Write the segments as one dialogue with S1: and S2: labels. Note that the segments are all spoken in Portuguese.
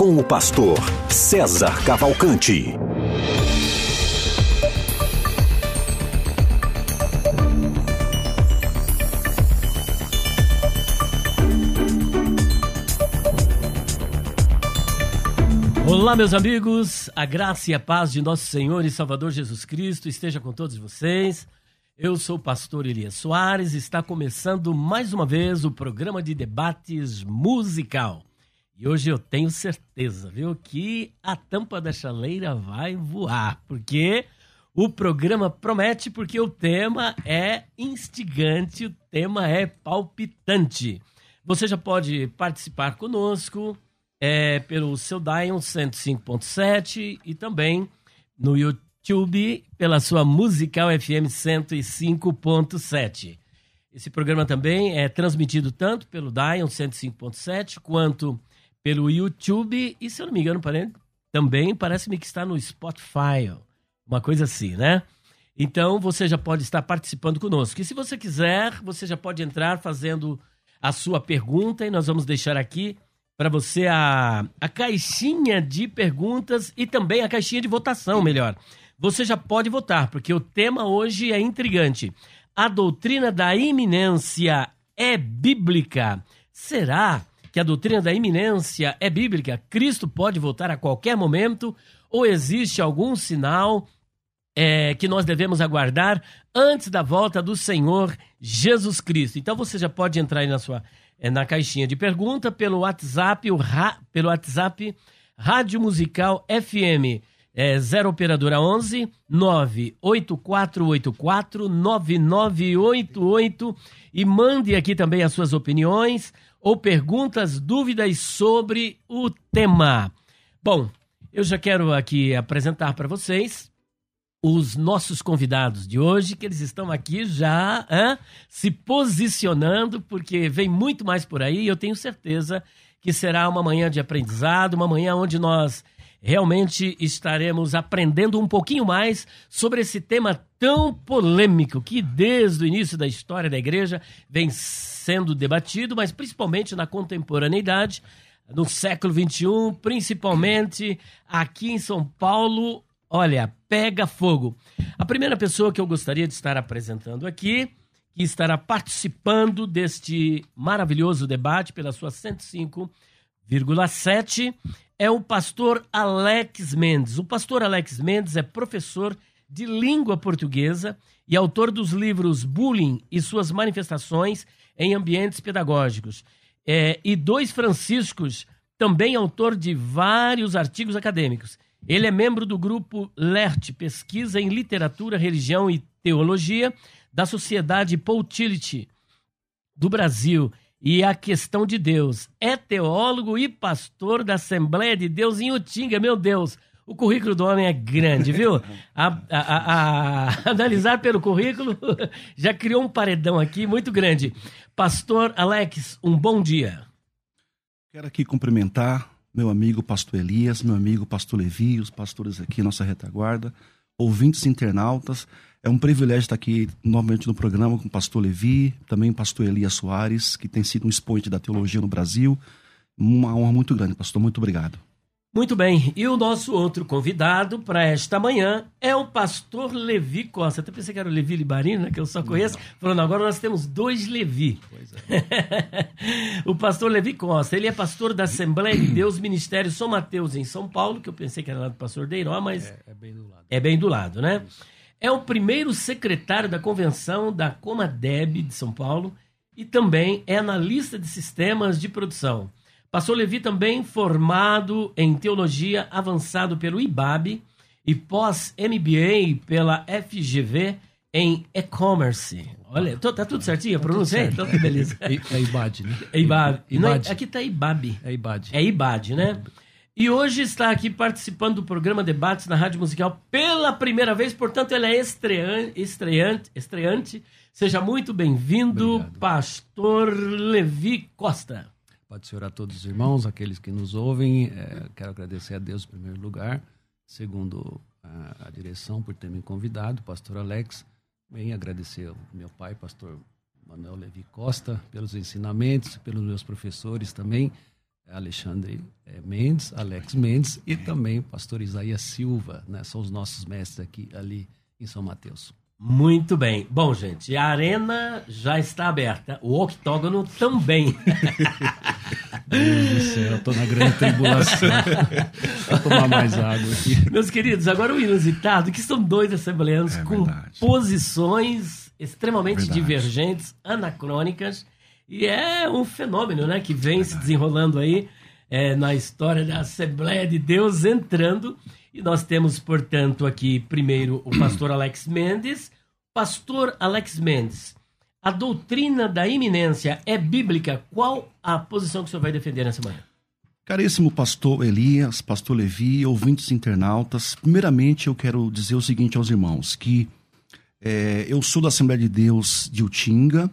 S1: com o pastor César Cavalcante.
S2: Olá, meus amigos, a graça e a paz de nosso Senhor e Salvador Jesus Cristo esteja com todos vocês. Eu sou o pastor Elias Soares, está começando mais uma vez o programa de debates musical. E hoje eu tenho certeza, viu, que a tampa da chaleira vai voar, porque o programa promete, porque o tema é instigante, o tema é palpitante. Você já pode participar conosco é, pelo seu Dion 105.7 e também no YouTube pela sua Musical FM 105.7. Esse programa também é transmitido tanto pelo Dion 105.7 quanto pelo YouTube e, se eu não me engano, também parece-me que está no Spotify, uma coisa assim, né? Então você já pode estar participando conosco. E se você quiser, você já pode entrar fazendo a sua pergunta e nós vamos deixar aqui para você a, a caixinha de perguntas e também a caixinha de votação, melhor. Você já pode votar, porque o tema hoje é intrigante. A doutrina da iminência é bíblica? Será que a doutrina da iminência é bíblica? Cristo pode voltar a qualquer momento? Ou existe algum sinal é, que nós devemos aguardar antes da volta do Senhor Jesus Cristo? Então você já pode entrar aí na sua é, na caixinha de pergunta pelo WhatsApp, ra, pelo WhatsApp Rádio Musical FM é 0 operadora 11 98484 9988 e mande aqui também as suas opiniões ou perguntas, dúvidas sobre o tema. Bom, eu já quero aqui apresentar para vocês os nossos convidados de hoje, que eles estão aqui já hein, se posicionando, porque vem muito mais por aí e eu tenho certeza que será uma manhã de aprendizado, uma manhã onde nós realmente estaremos aprendendo um pouquinho mais sobre esse tema tão polêmico que desde o início da história da igreja vem sendo debatido, mas principalmente na contemporaneidade, no século XXI, principalmente aqui em São Paulo. Olha, pega fogo. A primeira pessoa que eu gostaria de estar apresentando aqui, que estará participando deste maravilhoso debate pela sua 105,7, é o pastor Alex Mendes. O pastor Alex Mendes é professor de língua portuguesa e autor dos livros Bullying e suas manifestações em ambientes pedagógicos. É, e dois Franciscos, também autor de vários artigos acadêmicos. Ele é membro do grupo LERT, Pesquisa em Literatura, Religião e Teologia, da Sociedade Poutility do Brasil e a questão de Deus. É teólogo e pastor da Assembleia de Deus em Utinga. Meu Deus, o currículo do homem é grande, viu? A, a, a, a, analisar pelo currículo já criou um paredão aqui muito grande. Pastor Alex, um bom dia.
S3: Quero aqui cumprimentar meu amigo pastor Elias, meu amigo pastor Levi, os pastores aqui, nossa retaguarda, ouvintes internautas. É um privilégio estar aqui novamente no programa com o pastor Levi, também o pastor Elias Soares, que tem sido um expoente da teologia no Brasil. Uma honra muito grande, pastor. Muito obrigado.
S2: Muito bem, e o nosso outro convidado para esta manhã é o pastor Levi Costa. Até pensei que era o Levi Libarino, né, que eu só conheço. Não. Falando, agora nós temos dois Levi. É. o pastor Levi Costa, ele é pastor da Assembleia de Deus Ministério São Mateus em São Paulo, que eu pensei que era lá do pastor Deiró, mas é, é bem do lado. É bem do lado, né? Isso. É o primeiro secretário da convenção da Comadeb de São Paulo e também é analista de sistemas de produção. Pastor Levi também formado em teologia avançado pelo IBAB e pós-MBA pela FGV em e-commerce. Olha, tá tudo certinho a pronúncia? Tá então que beleza.
S4: É, é IBAD, né?
S2: É IBAD. IBAD. Não, aqui tá IBAB.
S4: É IBAD.
S2: É IBAD, né? E hoje está aqui participando do programa Debates na Rádio Musical pela primeira vez, portanto, ele é estreante, estreante, estreante. Seja muito bem-vindo, pastor Levi Costa.
S4: Pode ser a todos os irmãos, aqueles que nos ouvem. É, quero agradecer a Deus em primeiro lugar, segundo a, a direção por ter me convidado, pastor Alex. Bem, agradecer ao meu pai, pastor Manuel Levi Costa, pelos ensinamentos, pelos meus professores também. Alexandre eh, Mendes, Alex Mendes e também o pastor Isaías Silva, né? São os nossos mestres aqui ali em São Mateus.
S2: Muito bem. Bom, gente, a arena já está aberta. O octógono também.
S4: Deus do céu, estou na grande tribulação. Vou tomar mais água aqui.
S2: Meus queridos, agora o inusitado, que são dois assembleanos é com posições extremamente verdade. divergentes, anacrônicas e é um fenômeno, né, que vem se desenrolando aí é, na história da Assembleia de Deus entrando. E nós temos, portanto, aqui primeiro o pastor Alex Mendes. Pastor Alex Mendes, a doutrina da iminência é bíblica? Qual a posição que o senhor vai defender nessa manhã?
S3: Caríssimo pastor Elias, pastor Levi, ouvintes internautas, primeiramente eu quero dizer o seguinte aos irmãos, que é, eu sou da Assembleia de Deus de Utinga,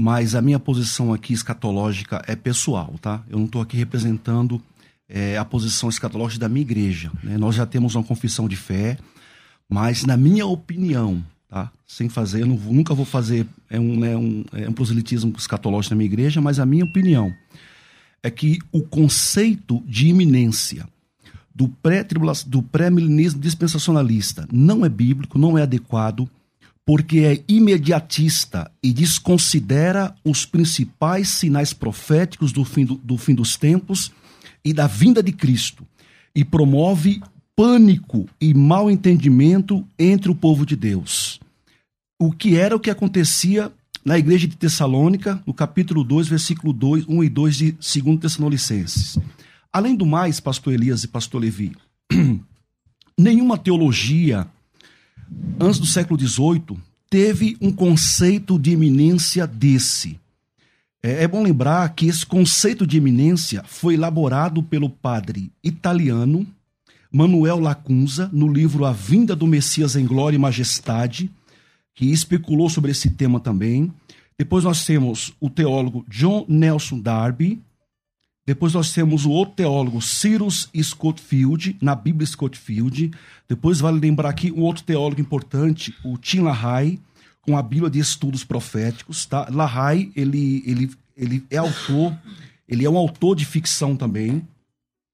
S3: mas a minha posição aqui escatológica é pessoal, tá? Eu não estou aqui representando é, a posição escatológica da minha igreja. Né? Nós já temos uma confissão de fé, mas na minha opinião, tá? Sem fazer, eu não, nunca vou fazer é um, né, um, é um proselitismo escatológico na minha igreja, mas a minha opinião é que o conceito de iminência do pré-milenismo pré dispensacionalista não é bíblico, não é adequado porque é imediatista e desconsidera os principais sinais proféticos do fim, do, do fim dos tempos e da vinda de Cristo, e promove pânico e mal entendimento entre o povo de Deus. O que era o que acontecia na igreja de Tessalônica, no capítulo 2, versículo 2, 1 e 2 de 2 Tessalonicenses. Além do mais, pastor Elias e pastor Levi, nenhuma teologia antes do século XVIII, teve um conceito de eminência desse. É, é bom lembrar que esse conceito de eminência foi elaborado pelo padre italiano Manuel Lacunza no livro A Vinda do Messias em Glória e Majestade, que especulou sobre esse tema também. Depois nós temos o teólogo John Nelson Darby, depois nós temos o outro teólogo, Cyrus Scottfield, na Bíblia Scottfield. Depois vale lembrar aqui um outro teólogo importante, o Tim LaHaye, com a Bíblia de Estudos Proféticos. Tá? LaHaye, ele, ele, ele é autor, ele é um autor de ficção também.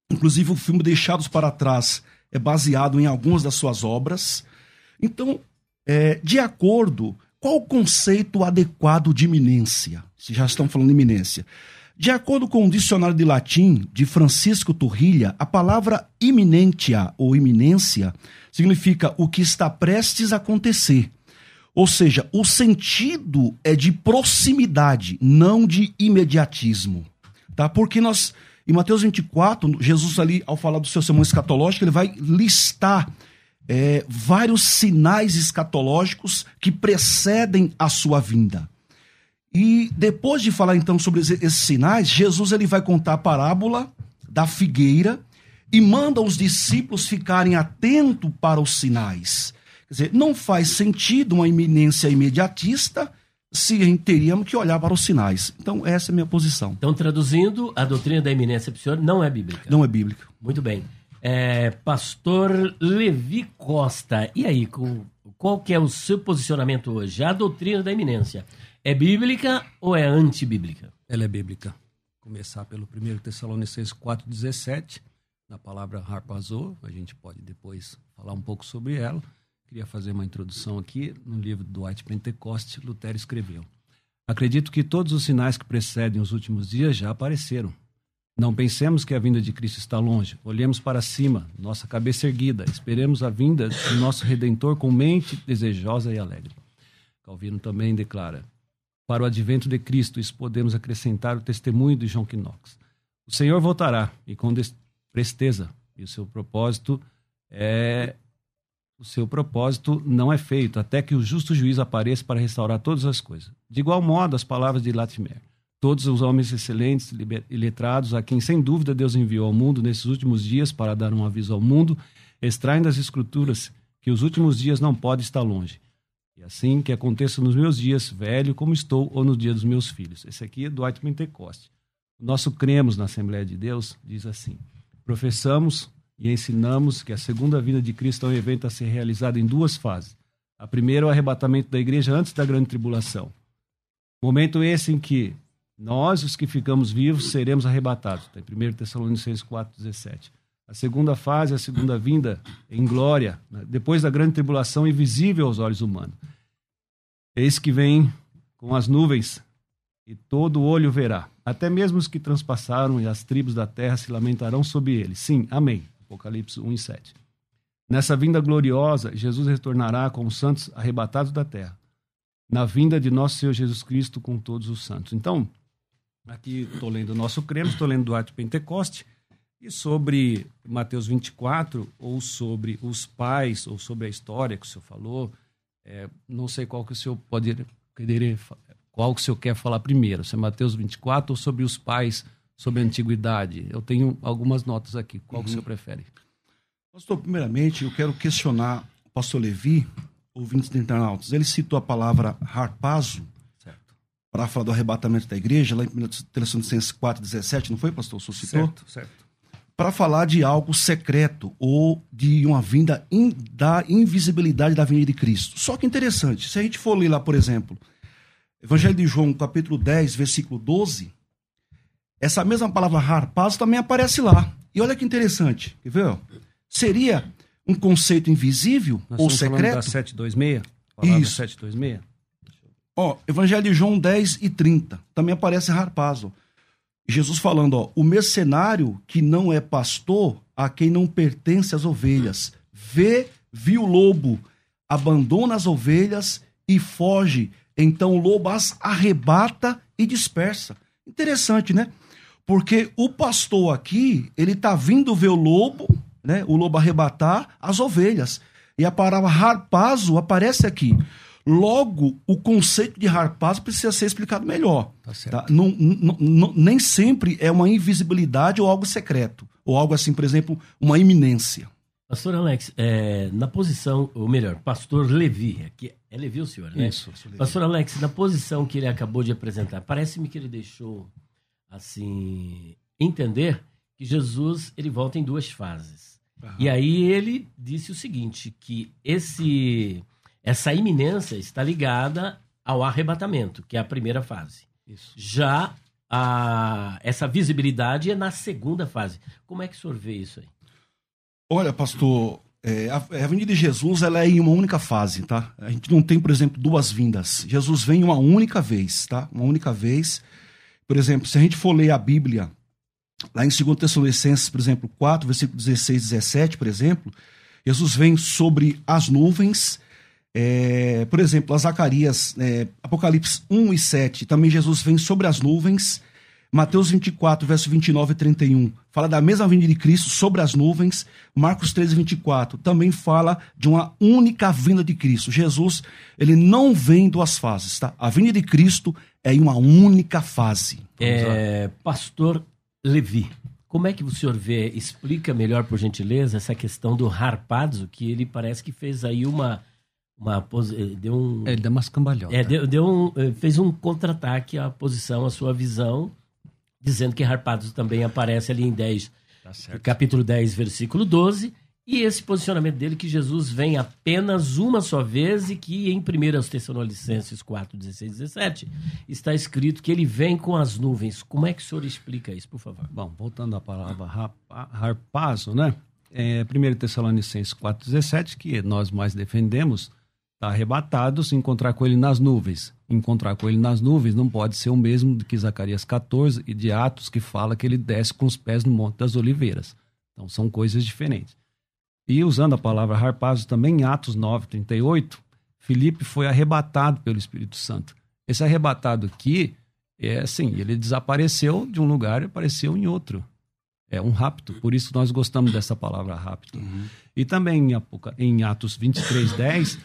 S3: Inclusive o filme Deixados para Trás é baseado em algumas das suas obras. Então, é, de acordo, qual o conceito adequado de iminência? Se já estão falando de iminência. De acordo com o dicionário de latim de Francisco Turrilha, a palavra iminentia ou iminência significa o que está prestes a acontecer. Ou seja, o sentido é de proximidade, não de imediatismo. Tá? Porque nós, em Mateus 24, Jesus ali, ao falar do seu sermão escatológico, ele vai listar é, vários sinais escatológicos que precedem a sua vinda. E depois de falar então sobre esses sinais, Jesus ele vai contar a parábola da figueira e manda os discípulos ficarem atentos para os sinais. Quer dizer, não faz sentido uma iminência imediatista se teríamos que olhar para os sinais. Então, essa é a minha posição.
S2: Então, traduzindo, a doutrina da iminência psior não é bíblica.
S3: Não é bíblica.
S2: Muito bem. É, Pastor Levi Costa, e aí, qual que é o seu posicionamento hoje? A doutrina da iminência é bíblica ou é antibíblica?
S4: Ela é bíblica. Começar pelo 1 Tessalonicenses 4,17, na palavra harpazô, a gente pode depois falar um pouco sobre ela. Queria fazer uma introdução aqui no livro do White Pentecoste, Lutero escreveu. Acredito que todos os sinais que precedem os últimos dias já apareceram. Não pensemos que a vinda de Cristo está longe. Olhemos para cima, nossa cabeça erguida. Esperemos a vinda do nosso Redentor com mente desejosa e alegre. Calvino também declara: para o advento de Cristo, isso podemos acrescentar o testemunho de John Knox. O Senhor voltará e com presteza, e o seu propósito é o seu propósito não é feito até que o justo juiz apareça para restaurar todas as coisas. De igual modo, as palavras de Latimer. todos os homens excelentes e letrados, a quem sem dúvida Deus enviou ao mundo nesses últimos dias para dar um aviso ao mundo, extraem das Escrituras que os últimos dias não podem estar longe. Assim que aconteça nos meus dias, velho como estou, ou no dia dos meus filhos. Esse aqui é White Pentecoste. O nosso cremos na Assembleia de Deus diz assim: professamos e ensinamos que a segunda vinda de Cristo é um evento a ser realizado em duas fases. A primeira é o arrebatamento da igreja antes da grande tribulação. Momento esse em que nós, os que ficamos vivos, seremos arrebatados. Está em 1 Tessalonicenses 4,17. A segunda fase, a segunda vinda em glória, né? depois da grande tribulação, invisível aos olhos humanos. Eis que vem com as nuvens, e todo olho verá. Até mesmo os que transpassaram e as tribos da terra se lamentarão sobre ele. Sim, amém. Apocalipse 1 e 7. Nessa vinda gloriosa, Jesus retornará com os santos arrebatados da terra. Na vinda de nosso Senhor Jesus Cristo com todos os santos. Então, aqui estou lendo o nosso creme, estou lendo do Arte Pentecoste, e sobre Mateus 24, ou sobre os pais, ou sobre a história que o senhor falou, é, não sei qual que o senhor pode querer, qual que o senhor quer falar primeiro, se é Mateus 24 ou sobre os pais, sobre a antiguidade. Eu tenho algumas notas aqui, qual uhum. que o senhor uhum. prefere?
S3: Pastor, primeiramente, eu quero questionar o pastor Levi, ouvintes de internautas. Ele citou a palavra harpazo, para falar do arrebatamento da igreja, lá em Tessalonicenses 4,17, não foi, pastor? O senhor citou?
S4: Certo, certo
S3: para falar de algo secreto ou de uma vinda in, da invisibilidade da vinda de Cristo. Só que interessante, se a gente for ler lá, por exemplo, Evangelho de João, capítulo 10, versículo 12, essa mesma palavra harpazo também aparece lá. E olha que interessante, quer ver? Seria um conceito invisível
S4: Nós
S3: ou secreto? Da
S4: 726?
S3: Isso.
S4: 726?
S3: Ó, Evangelho de João 10 e 30, também aparece harpazo. Jesus falando, ó, o mercenário que não é pastor, a quem não pertence as ovelhas, vê, viu o lobo, abandona as ovelhas e foge. Então o lobo as arrebata e dispersa. Interessante, né? Porque o pastor aqui, ele está vindo ver o lobo, né? O lobo arrebatar as ovelhas. E a palavra harpazo aparece aqui. Logo, o conceito de harpazo precisa ser explicado melhor. Tá tá? Não, não, não, nem sempre é uma invisibilidade ou algo secreto. Ou algo assim, por exemplo, uma iminência.
S2: Pastor Alex, é, na posição, ou melhor, pastor Levi, aqui é Levi o senhor, né?
S4: Isso.
S2: Pastor Alex, na posição que ele acabou de apresentar, parece-me que ele deixou, assim, entender que Jesus, ele volta em duas fases. Uhum. E aí ele disse o seguinte, que esse essa iminência está ligada ao arrebatamento, que é a primeira fase.
S4: Isso.
S2: Já a, essa visibilidade é na segunda fase. Como é que o senhor vê isso aí?
S3: Olha, pastor, é, a, a vinda de Jesus ela é em uma única fase, tá? A gente não tem, por exemplo, duas vindas. Jesus vem uma única vez, tá? Uma única vez. Por exemplo, se a gente for ler a Bíblia, lá em 2 Tessalonicenses, por exemplo, 4, versículo 16 e 17, por exemplo, Jesus vem sobre as nuvens é, por exemplo, a Zacarias, é, Apocalipse 1 e 7, também Jesus vem sobre as nuvens. Mateus 24, verso 29 e 31, fala da mesma vinda de Cristo sobre as nuvens. Marcos 13, 24, também fala de uma única vinda de Cristo. Jesus, ele não vem em duas fases, tá? A vinda de Cristo é em uma única fase.
S2: É, Pastor Levi, como é que o senhor vê, explica melhor, por gentileza, essa questão do harpazo, que ele parece que fez aí uma uma eh, deu um
S4: ele deu umas cambalhotas.
S2: É, deu, deu um, eh, fez um contra-ataque à posição, à sua visão, dizendo que Harpados também aparece ali em 10, tá capítulo 10, versículo 12, e esse posicionamento dele que Jesus vem apenas uma só vez e que em 1 Tessalonicenses 4, 16 17 está escrito que ele vem com as nuvens. Como é que o senhor explica isso, por favor?
S4: Bom, voltando à palavra harpazo, né? É, 1 Tessalonicenses 4, 17, que nós mais defendemos, está arrebatado se encontrar com ele nas nuvens. Encontrar com ele nas nuvens não pode ser o mesmo que Zacarias 14 e de Atos, que fala que ele desce com os pés no Monte das Oliveiras. Então são coisas diferentes. E usando a palavra harpazo também em Atos 9, 38, Filipe foi arrebatado pelo Espírito Santo. Esse arrebatado aqui é assim, ele desapareceu de um lugar e apareceu em outro. É um rapto, por isso nós gostamos dessa palavra rapto. Uhum. E também em, em Atos 23, 10,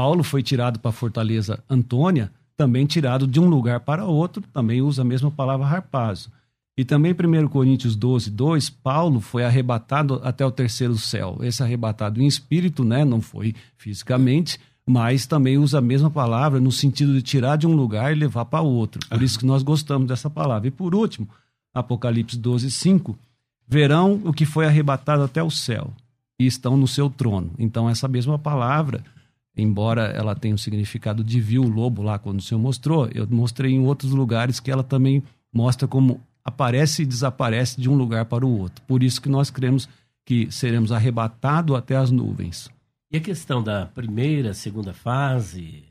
S4: Paulo foi tirado para a fortaleza Antônia, também tirado de um lugar para outro, também usa a mesma palavra harpazo. E também 1 Coríntios 12, 2, Paulo foi arrebatado até o terceiro céu. Esse arrebatado em espírito, né, não foi fisicamente, mas também usa a mesma palavra no sentido de tirar de um lugar e levar para outro. Por isso que nós gostamos dessa palavra. E por último, Apocalipse 12, 5, verão o que foi arrebatado até o céu e estão no seu trono. Então, essa mesma palavra, embora ela tenha o significado de viu o lobo lá quando o Senhor mostrou, eu mostrei em outros lugares que ela também mostra como aparece e desaparece de um lugar para o outro. Por isso que nós cremos que seremos arrebatados até as nuvens.
S2: E a questão da primeira, segunda fase?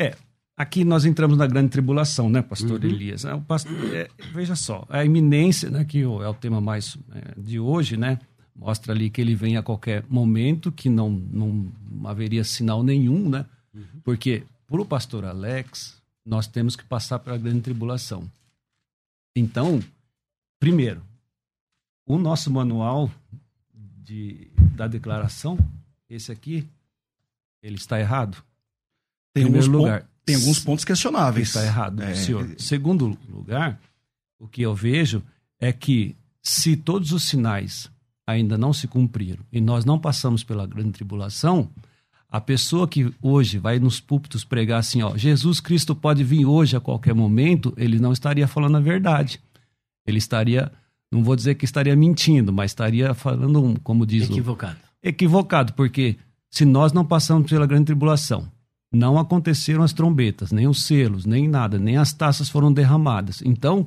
S4: É, aqui nós entramos na grande tribulação, né, pastor uhum. Elias? É, pastor, é, veja só, a iminência, né, que é o tema mais é, de hoje, né, mostra ali que ele vem a qualquer momento, que não, não haveria sinal nenhum, né, uhum. porque para o pastor Alex, nós temos que passar pela grande tribulação. Então, primeiro, o nosso manual de, da declaração, esse aqui, ele está errado.
S3: Tem, alguns, lugar, tem alguns pontos questionáveis.
S4: Está errado, é... senhor. Segundo lugar, o que eu vejo é que se todos os sinais ainda não se cumpriram e nós não passamos pela grande tribulação, a pessoa que hoje vai nos púlpitos pregar assim, ó, Jesus Cristo pode vir hoje a qualquer momento, ele não estaria falando a verdade. Ele estaria, não vou dizer que estaria mentindo, mas estaria falando, como diz
S2: equivocado.
S4: O, equivocado, porque se nós não passamos pela grande tribulação, não aconteceram as trombetas, nem os selos, nem nada, nem as taças foram derramadas. Então,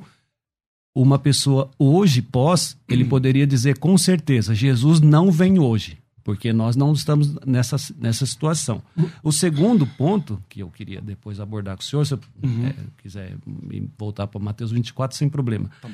S4: uma pessoa hoje pós, ele poderia dizer com certeza, Jesus não vem hoje porque nós não estamos nessa, nessa situação. O segundo ponto que eu queria depois abordar com o senhor, se eu uhum. é, quiser voltar para Mateus 24, sem problema.
S3: Tá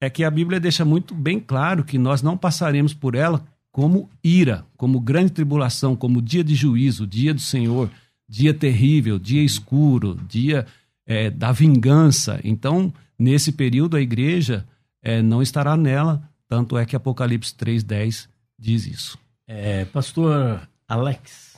S4: é que a Bíblia deixa muito bem claro que nós não passaremos por ela como ira, como grande tribulação, como dia de juízo, dia do Senhor, dia terrível, dia escuro, dia é, da vingança. Então, nesse período, a igreja é, não estará nela, tanto é que Apocalipse 3,10 diz isso.
S2: É, pastor Alex,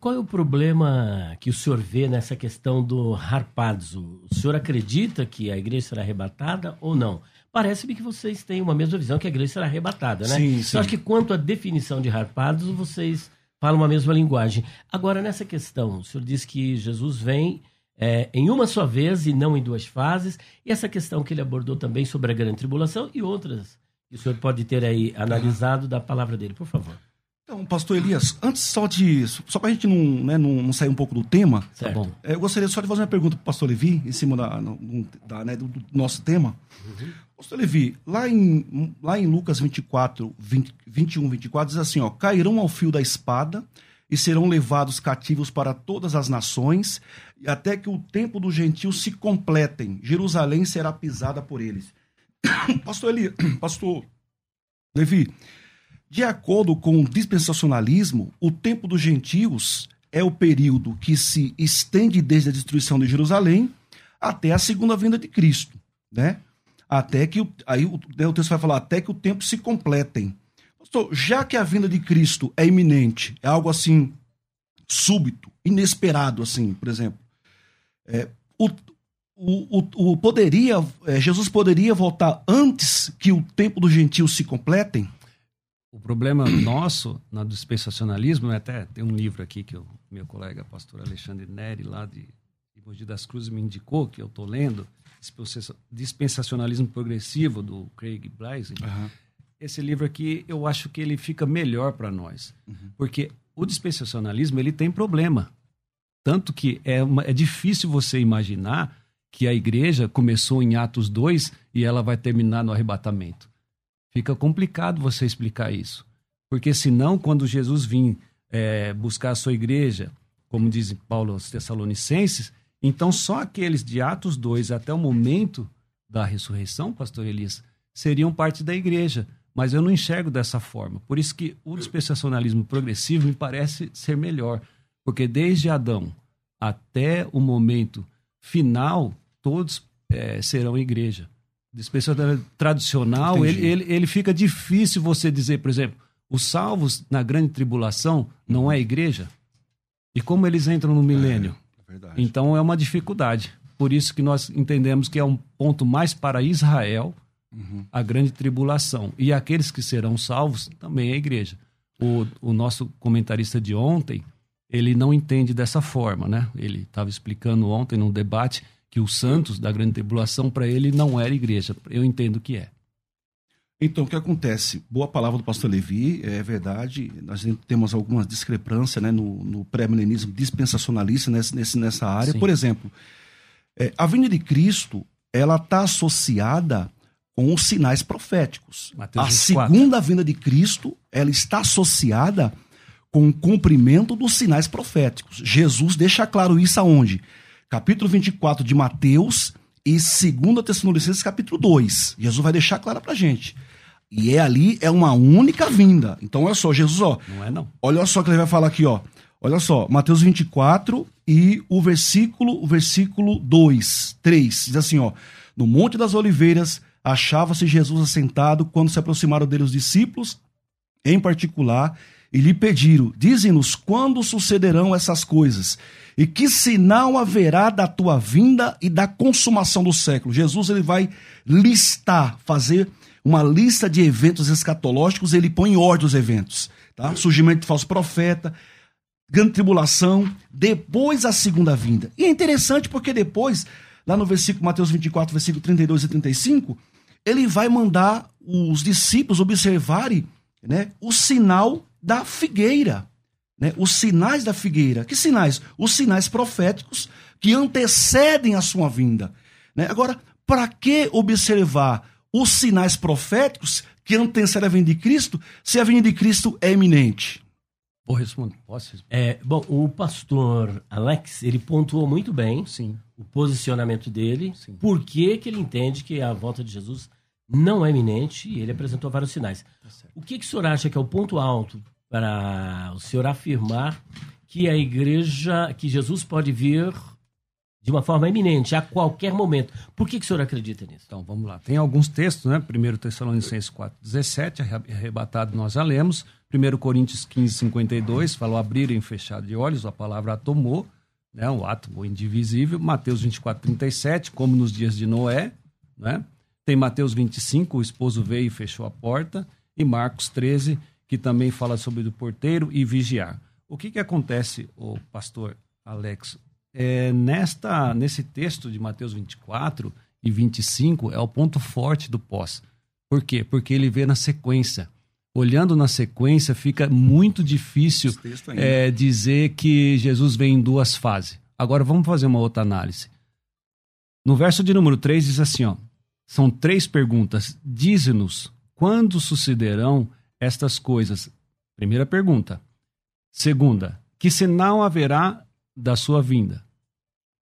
S2: qual é o problema que o senhor vê nessa questão do harpazo? O senhor acredita que a igreja será arrebatada ou não? Parece-me que vocês têm uma mesma visão que a igreja será arrebatada, né?
S3: Sim, sim.
S2: Eu acho que quanto à definição de harpazo, vocês falam a mesma linguagem. Agora, nessa questão, o senhor diz que Jesus vem é, em uma só vez e não em duas fases. E essa questão que ele abordou também sobre a grande tribulação e outras que o senhor pode ter aí analisado da palavra dele, por favor.
S3: Então, pastor Elias, antes só de. Só para a gente não, né, não, não, sair um pouco do tema,
S2: tá bom.
S3: É, eu gostaria só de fazer uma pergunta para o pastor Levi, em cima da, da né, do, do, nosso tema. Uhum. Pastor Levi, lá em, lá em Lucas 24, 20, 21, 24, diz assim: ó, cairão ao fio da espada e serão levados cativos para todas as nações, até que o tempo dos gentios se completem. Jerusalém será pisada por eles. Pastor Eli, Pastor Levi, de acordo com o dispensacionalismo, o tempo dos gentios é o período que se estende desde a destruição de Jerusalém até a segunda vinda de Cristo, né? Até que aí o, né, o texto vai falar até que o tempo se completem. Pastor, já que a vinda de Cristo é iminente, é algo assim súbito, inesperado, assim, por exemplo, é, o, o, o, o poderia, é, Jesus poderia voltar antes que o tempo dos gentios se completem?
S4: O problema nosso no dispensacionalismo, até tem um livro aqui que o meu colega pastor Alexandre Neri, lá de, de Mogi das Cruzes, me indicou, que eu estou lendo, Dispensacionalismo Progressivo, do Craig Blaise. Uhum. Esse livro aqui, eu acho que ele fica melhor para nós, uhum. porque o dispensacionalismo ele tem problema. Tanto que é, uma, é difícil você imaginar que a igreja começou em Atos 2 e ela vai terminar no arrebatamento. Fica complicado você explicar isso. Porque senão, quando Jesus vir é, buscar a sua igreja, como diz Paulo aos Tessalonicenses, então só aqueles de Atos 2 até o momento da ressurreição, pastor Elias, seriam parte da igreja. Mas eu não enxergo dessa forma. Por isso que o dispensacionalismo progressivo me parece ser melhor. Porque desde Adão até o momento final, todos é, serão igreja. Dispensa tradicional, ele, ele, ele fica difícil você dizer, por exemplo, os salvos na grande tribulação não é igreja? E como eles entram no milênio?
S3: Verdade.
S4: Então é uma dificuldade. Por isso que nós entendemos que é um ponto mais para Israel, a grande tribulação. E aqueles que serão salvos também é a igreja. O, o nosso comentarista de ontem, ele não entende dessa forma, né? Ele estava explicando ontem num debate que os santos da grande tribulação, para ele, não era igreja. Eu entendo que é.
S3: Então, o que acontece? Boa palavra do pastor Levi, é verdade. Nós temos algumas discrepâncias né, no, no pré-milenismo dispensacionalista nesse, nessa área.
S4: Sim.
S3: Por exemplo, é, a vinda de Cristo ela está associada com os sinais proféticos.
S4: Mateus
S3: a
S4: 24.
S3: segunda vinda de Cristo ela está associada com o cumprimento dos sinais proféticos. Jesus deixa claro isso aonde? Capítulo 24 de Mateus e 2 Tessalonicenses capítulo 2. Jesus vai deixar claro pra gente. E é ali, é uma única vinda. Então, olha só, Jesus, ó,
S4: Não é não.
S3: Olha só o que ele vai falar aqui, ó. Olha só, Mateus 24 e o versículo, o versículo 2, 3, diz assim, ó: No Monte das Oliveiras achava-se Jesus assentado quando se aproximaram dele os discípulos, em particular, e lhe pediram: Dize-nos quando sucederão essas coisas e que sinal haverá da tua vinda e da consumação do século. Jesus ele vai listar, fazer uma lista de eventos escatológicos, ele põe em ordem os eventos, tá? Surgimento de falso profeta, grande tribulação, depois a segunda vinda. E é interessante porque depois, lá no versículo Mateus 24, versículo 32 e 35, ele vai mandar os discípulos observarem né, o sinal da figueira. Né, os sinais da figueira. Que sinais? Os sinais proféticos que antecedem a sua vinda. né? Agora, para que observar os sinais proféticos que antecedem a vinda de Cristo se a vinda de Cristo é iminente?
S4: Vou responder. Posso responder?
S2: É, bom, o pastor Alex, ele pontuou muito bem
S4: Sim.
S2: o posicionamento dele,
S4: Sim.
S2: por que que ele entende que a volta de Jesus não é iminente e ele apresentou vários sinais.
S4: Tá.
S2: O que, que o senhor acha que é o ponto alto para o senhor afirmar que a igreja, que Jesus pode vir de uma forma iminente, a qualquer momento? Por que, que o senhor acredita nisso?
S4: Então, vamos lá. Tem alguns textos, né? 1 Tessalonicenses 4, 17, arre- arrebatado nós já lemos. 1 Coríntios 15, 52, falou abrir e fechar de olhos, a palavra atomou, né? o átomo indivisível. Mateus 24, 37, como nos dias de Noé, né? Tem Mateus 25, o esposo veio e fechou a porta. E Marcos 13, que também fala sobre o porteiro e vigiar. O que que acontece, o pastor Alex? É, nesta, nesse texto de Mateus 24 e 25 é o ponto forte do pós. Por quê? Porque ele vê na sequência. Olhando na sequência, fica muito difícil é, dizer que Jesus vem em duas fases. Agora vamos fazer uma outra análise. No verso de número 3 diz assim, ó, são três perguntas. Dize-nos quando sucederão estas coisas. Primeira pergunta. Segunda, que sinal haverá da sua vinda?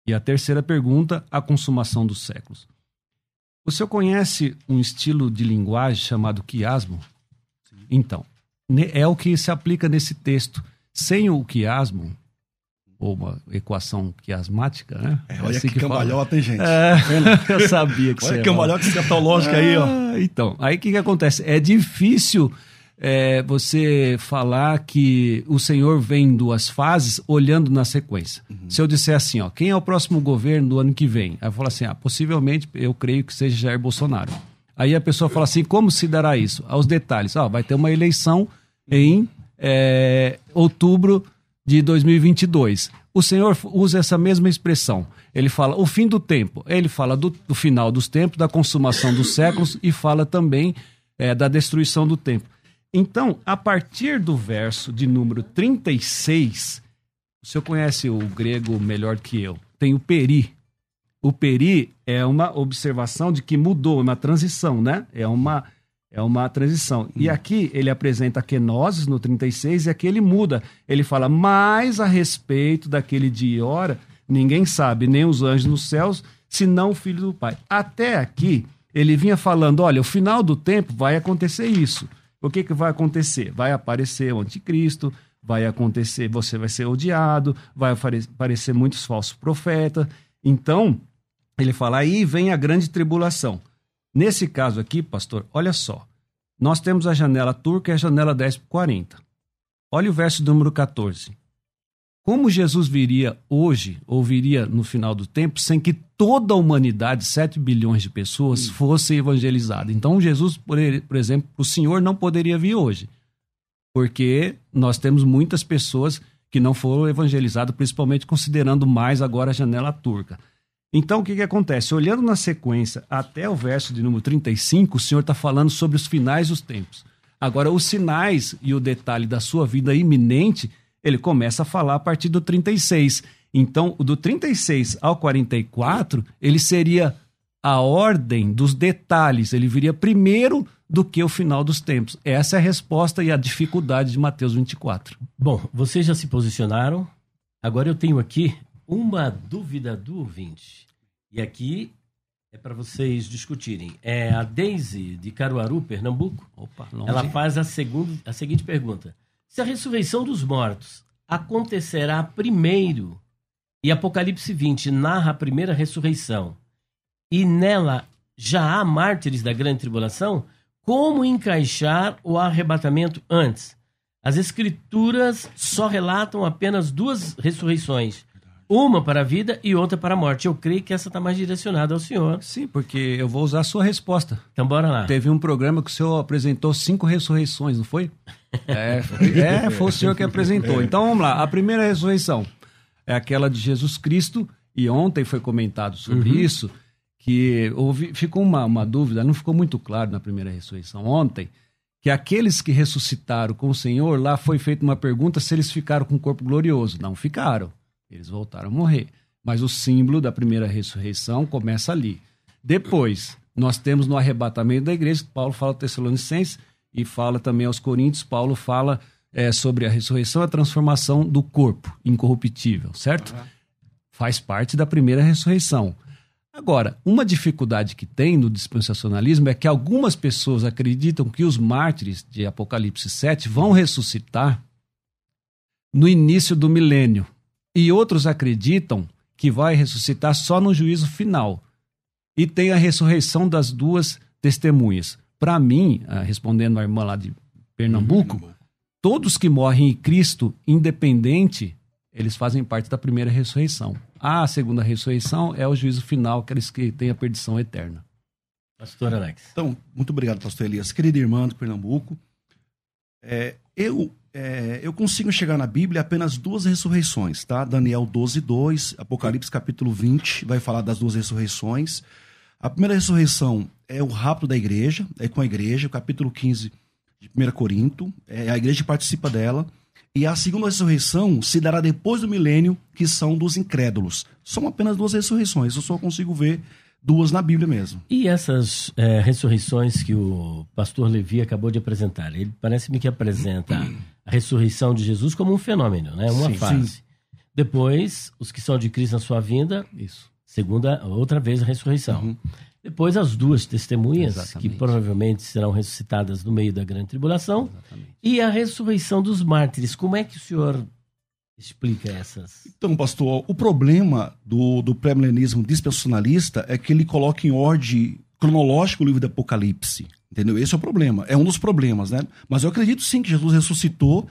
S4: E a terceira pergunta, a consumação dos séculos. O senhor conhece um estilo de linguagem chamado quiasmo? Então, ne- é o que se aplica nesse texto. Sem o quiasmo, ou uma equação quiasmática, né?
S3: É, olha
S4: assim
S3: que,
S4: fala.
S3: cambalhota, hein, gente?
S4: É, eu sabia que você
S3: Olha que cambalhota escatológica aí, ó.
S4: Ah, Então, aí o que, que acontece? É difícil é, você falar que o Senhor vem em duas fases olhando na sequência. Se eu disser assim, ó, quem é o próximo governo do ano que vem? Aí eu falo assim, ah, possivelmente eu creio que seja Jair Bolsonaro. Aí a pessoa fala assim, como se dará isso? Aos detalhes, ó, vai ter uma eleição em é, outubro de 2022. O Senhor usa essa mesma expressão. Ele fala o fim do tempo. Ele fala do, do final dos tempos, da consumação dos séculos e fala também é, da destruição do tempo. Então, a partir do verso de número 36, o senhor conhece o grego melhor que eu. Tem o peri. O peri é uma observação de que mudou, uma transição, né? É uma, é uma transição. E aqui ele apresenta a kenosis no 36 e aqui ele muda. Ele fala, mais a respeito daquele dia e hora, ninguém sabe, nem os anjos nos céus, senão o Filho do Pai. Até aqui, ele vinha falando, olha, o final do tempo vai acontecer isso. O que, que vai acontecer? Vai aparecer o anticristo, vai acontecer, você vai ser odiado, vai apare- aparecer muitos falsos profetas. Então, ele fala, aí vem a grande tribulação. Nesse caso aqui, pastor, olha só. Nós temos a janela turca e a janela 10 por 40. Olha o verso número 14. como Jesus viria hoje, ou viria no final do tempo, sem que toda a humanidade, 7 bilhões de pessoas, fosse evangelizada. Então, Jesus, por, por exemplo, o Senhor não poderia vir hoje, porque nós temos muitas pessoas que não foram evangelizadas, principalmente considerando mais agora a janela turca. Então, o que, que acontece? Olhando na sequência até o verso de número 35, o Senhor está falando sobre os finais dos tempos. Agora, os sinais e o detalhe da sua vida iminente ele começa a falar a partir do 36. Então, do 36 ao 44, ele seria a ordem dos detalhes, ele viria primeiro do que o final dos tempos. Essa é a resposta e a dificuldade de Mateus 24.
S2: Bom, vocês já se posicionaram. Agora eu tenho aqui uma dúvida do ouvinte. E aqui é para vocês discutirem. É a Daisy de Caruaru, Pernambuco. Opa, Ela faz a, segunda, a seguinte pergunta: se a ressurreição dos mortos acontecerá primeiro, e Apocalipse 20 narra a primeira ressurreição, e nela já há mártires da grande tribulação, como encaixar o arrebatamento antes? As escrituras só relatam apenas duas ressurreições. Uma para a vida e outra para a morte. Eu creio que essa está mais direcionada ao senhor.
S4: Sim, porque eu vou usar a sua resposta.
S2: Então bora lá.
S4: Teve um programa que o senhor apresentou cinco ressurreições, não foi? É, foi, é, foi o senhor que apresentou. Então vamos lá. A primeira ressurreição é aquela de Jesus Cristo, e ontem foi comentado sobre uhum. isso, que houve, ficou uma, uma dúvida, não ficou muito claro na primeira ressurreição ontem, que aqueles que ressuscitaram com o Senhor, lá foi feita uma pergunta se eles ficaram com o corpo glorioso. Não ficaram. Eles voltaram a morrer. Mas o símbolo da primeira ressurreição começa ali. Depois, nós temos no arrebatamento da igreja, Paulo fala Tessalonicenses, e fala também aos Coríntios, Paulo fala é, sobre a ressurreição e a transformação do corpo incorruptível, certo? Uhum. Faz parte da primeira ressurreição. Agora, uma dificuldade que tem no dispensacionalismo é que algumas pessoas acreditam que os mártires de Apocalipse 7 vão ressuscitar no início do milênio. E outros acreditam que vai ressuscitar só no juízo final. E tem a ressurreição das duas testemunhas. Para mim, ah, respondendo a irmã lá de Pernambuco, uhum. todos que morrem em Cristo, independente, eles fazem parte da primeira ressurreição. A segunda ressurreição é o juízo final, aqueles que têm a perdição eterna.
S2: Pastor Alex.
S3: Então, muito obrigado, pastor Elias. Querida irmã de Pernambuco, é, eu, é, eu consigo chegar na Bíblia apenas duas ressurreições, tá? Daniel 12, 2, Apocalipse capítulo 20, vai falar das duas ressurreições. A primeira ressurreição é o rapto da igreja, é com a igreja, capítulo 15 de 1 Corinto, é, a igreja participa dela. E a segunda ressurreição se dará depois do milênio, que são dos incrédulos. São apenas duas ressurreições, eu só consigo ver duas na Bíblia mesmo.
S2: E essas é, ressurreições que o pastor Levi acabou de apresentar, ele parece-me que apresenta a ressurreição de Jesus como um fenômeno, né? uma sim, fase. Sim. Depois, os que são de Cristo na sua vinda, Isso segunda, outra vez a ressurreição. Uhum. Depois as duas testemunhas, Exatamente. que provavelmente serão ressuscitadas no meio da grande tribulação, Exatamente. e a ressurreição dos mártires. Como é que o senhor explica essas?
S3: Então, pastor, o problema do, do pré-milenismo dispensacionalista é que ele coloca em ordem cronológica o livro do Apocalipse. Entendeu? Esse é o problema. É um dos problemas, né? Mas eu acredito sim que Jesus ressuscitou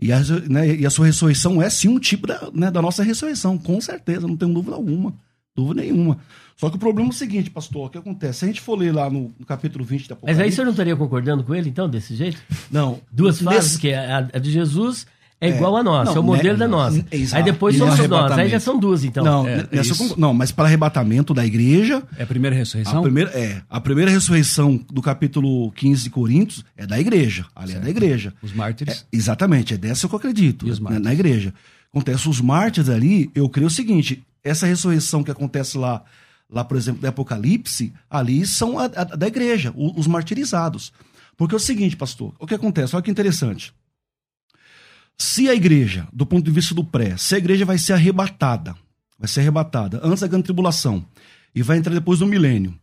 S3: e a, né, e a sua ressurreição é sim um tipo da, né, da nossa ressurreição, com certeza, não tenho dúvida alguma. Dúvida nenhuma. Só que o problema é o seguinte, pastor, o que acontece? Se a gente for ler lá no, no capítulo 20 da
S2: Apocalipse... Mas aí você não estaria concordando com ele, então, desse jeito?
S3: Não.
S2: Duas nesse... fases, que a, a de Jesus é, é igual a nossa, não, é o modelo né, da nossa. Exato. Aí depois somos nós, aí já são duas, então.
S3: Não, é, nessa, não mas para arrebatamento da igreja.
S4: É a primeira ressurreição?
S3: A primeira, é. A primeira ressurreição do capítulo 15 de Coríntios é da igreja. Ali certo. é da igreja.
S4: Os mártires?
S3: É, exatamente, é dessa que eu acredito. E os mártires? Na, na igreja. Acontece, os mártires ali, eu creio o seguinte: essa ressurreição que acontece lá, lá por exemplo, do Apocalipse, ali são a, a, da igreja, os, os martirizados. Porque é o seguinte, pastor, o que acontece? Olha que interessante. Se a igreja, do ponto de vista do pré, se a igreja vai ser arrebatada, vai ser arrebatada antes da grande tribulação e vai entrar depois do milênio,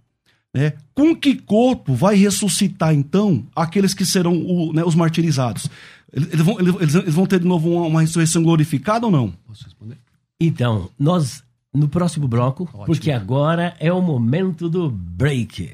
S3: né? Com que corpo vai ressuscitar então aqueles que serão o, né, os martirizados? Eles vão, eles, eles vão ter de novo uma, uma ressurreição glorificada ou não?
S2: Posso responder? Então, nós no próximo bloco, Ótimo. porque agora é o momento do break.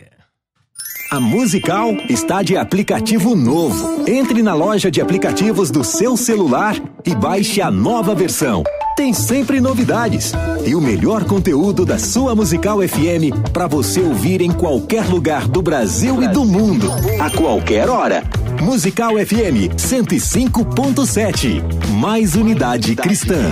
S1: A Musical está de aplicativo novo. Entre na loja de aplicativos do seu celular e baixe a nova versão. tem sempre novidades e o melhor conteúdo da sua Musical FM para você ouvir em qualquer lugar do Brasil e do mundo, a qualquer hora. Musical FM 105.7. Mais unidade cristã.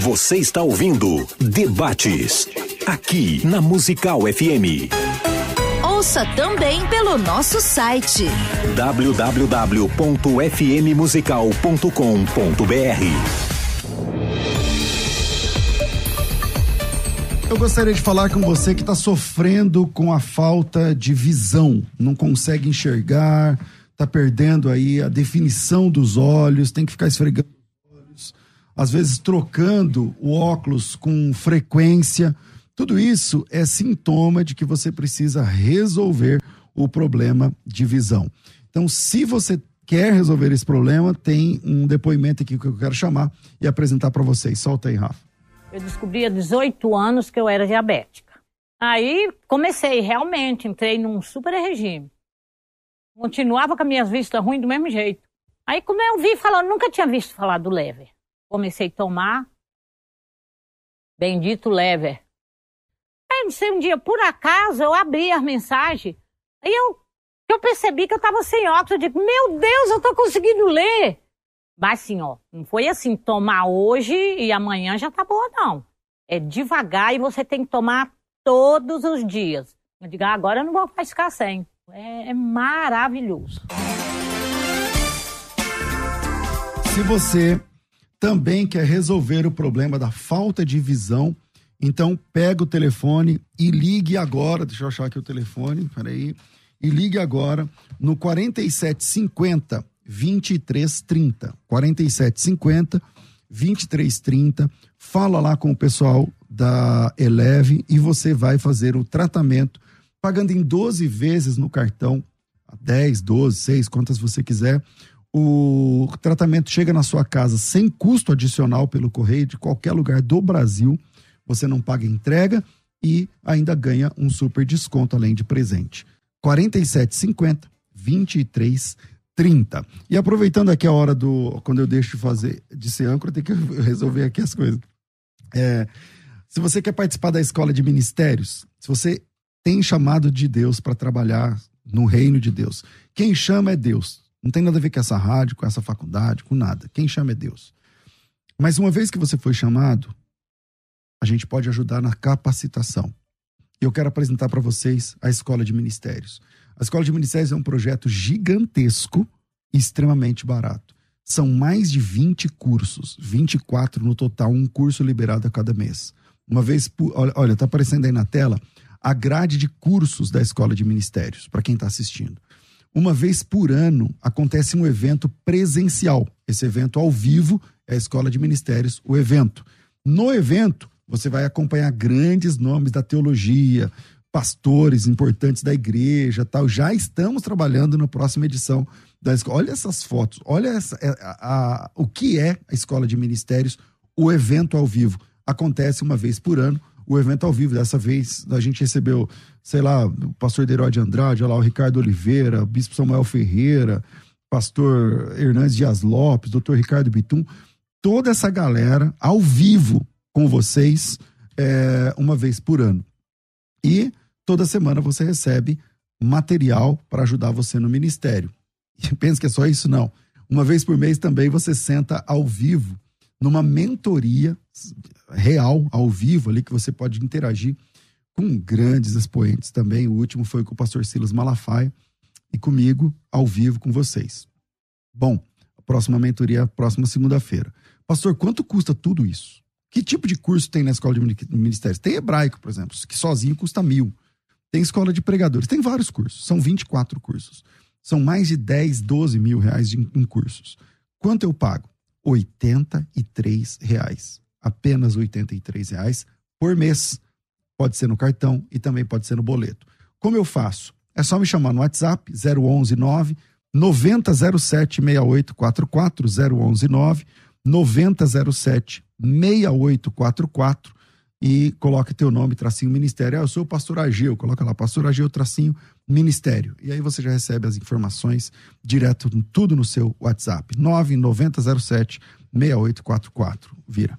S1: Você está ouvindo Debates, aqui na Musical FM.
S5: Ouça também pelo nosso site
S1: www.fmmusical.com.br.
S6: Eu gostaria de falar com você que está sofrendo com a falta de visão, não consegue enxergar, está perdendo aí a definição dos olhos, tem que ficar esfregando às vezes trocando o óculos com frequência. Tudo isso é sintoma de que você precisa resolver o problema de visão. Então, se você quer resolver esse problema, tem um depoimento aqui que eu quero chamar e apresentar para vocês. Solta aí, Rafa.
S7: Eu descobri há 18 anos que eu era diabética. Aí comecei realmente, entrei num super regime. Continuava com as minhas vistas ruins do mesmo jeito. Aí como eu vi falando, nunca tinha visto falar do lever. Comecei a tomar. Bendito lever. Aí não sei, um dia, por acaso, eu abri a mensagem. Aí eu, eu percebi que eu estava sem óculos. Eu digo, meu Deus, eu estou conseguindo ler. Mas assim, ó, não foi assim, tomar hoje e amanhã já tá boa, não. É devagar e você tem que tomar todos os dias. Eu digo, ah, agora eu não vou ficar sem. É, é maravilhoso.
S6: Se você também quer resolver o problema da falta de visão, então pega o telefone e ligue agora. Deixa eu achar aqui o telefone, peraí. E ligue agora no 4750 2330. 4750 2330. Fala lá com o pessoal da Eleve e você vai fazer o tratamento pagando em 12 vezes no cartão, 10, 12, 6, quantas você quiser. O tratamento chega na sua casa sem custo adicional pelo correio de qualquer lugar do Brasil. Você não paga entrega e ainda ganha um super desconto além de presente. 47,50 23,30. E aproveitando aqui a hora do quando eu deixo de fazer de ser âncora, tem que resolver aqui as coisas. É, se você quer participar da escola de ministérios, se você tem chamado de Deus para trabalhar no reino de Deus, quem chama é Deus. Não tem nada a ver com essa rádio, com essa faculdade, com nada. Quem chama é Deus. Mas uma vez que você foi chamado, a gente pode ajudar na capacitação. Eu quero apresentar para vocês a Escola de Ministérios. A Escola de Ministérios é um projeto gigantesco e extremamente barato. São mais de 20 cursos, 24 no total, um curso liberado a cada mês. Uma vez, por, olha, está aparecendo aí na tela a grade de cursos da Escola de Ministérios, para quem está assistindo. Uma vez por ano acontece um evento presencial. Esse evento ao vivo é a Escola de Ministérios, o evento. No evento, você vai acompanhar grandes nomes da teologia, pastores importantes da igreja, tal. Já estamos trabalhando na próxima edição da escola. Olha essas fotos, olha essa, a, a, a, o que é a Escola de Ministérios, o evento ao vivo. Acontece uma vez por ano o evento ao vivo. Dessa vez a gente recebeu, sei lá, o pastor Derói Andrade, olha lá, o Ricardo Oliveira, o bispo Samuel Ferreira, pastor Hernandes Dias Lopes, doutor Ricardo Bitum, toda essa galera ao vivo com vocês é, uma vez por ano. E toda semana você recebe material para ajudar você no ministério. E pensa que é só isso? Não. Uma vez por mês também você senta ao vivo numa mentoria real, ao vivo, ali, que você pode interagir com grandes expoentes também. O último foi com o pastor Silas Malafaia e comigo, ao vivo com vocês. Bom, a próxima mentoria, a próxima segunda-feira. Pastor, quanto custa tudo isso? Que tipo de curso tem na escola de ministérios? Tem hebraico, por exemplo, que sozinho custa mil. Tem escola de pregadores, tem vários cursos, são 24 cursos. São mais de 10, 12 mil reais em cursos. Quanto eu pago? 83 reais. apenas R$ 83,00 por mês. Pode ser no cartão e também pode ser no boleto. Como eu faço? É só me chamar no WhatsApp 011 9 9007 6844 011 9 9007 6844 e coloque teu nome, tracinho ministério. Ah, eu sou o pastor Ageu, coloca lá, pastor Ageu, tracinho ministério. E aí você já recebe as informações direto, tudo no seu WhatsApp. 99007 6844. Vira.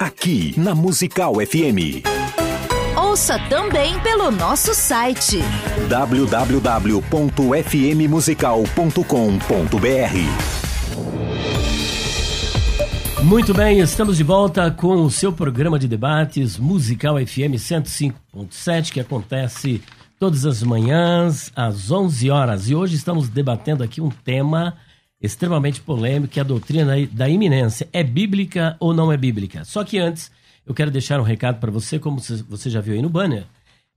S1: aqui na Musical FM.
S8: Ouça também pelo nosso site
S1: www.fmmusical.com.br.
S2: Muito bem, estamos de volta com o seu programa de debates Musical FM 105.7 que acontece todas as manhãs às 11 horas. E hoje estamos debatendo aqui um tema extremamente polêmico, que é a doutrina da iminência é bíblica ou não é bíblica. Só que antes, eu quero deixar um recado para você, como você já viu aí no banner.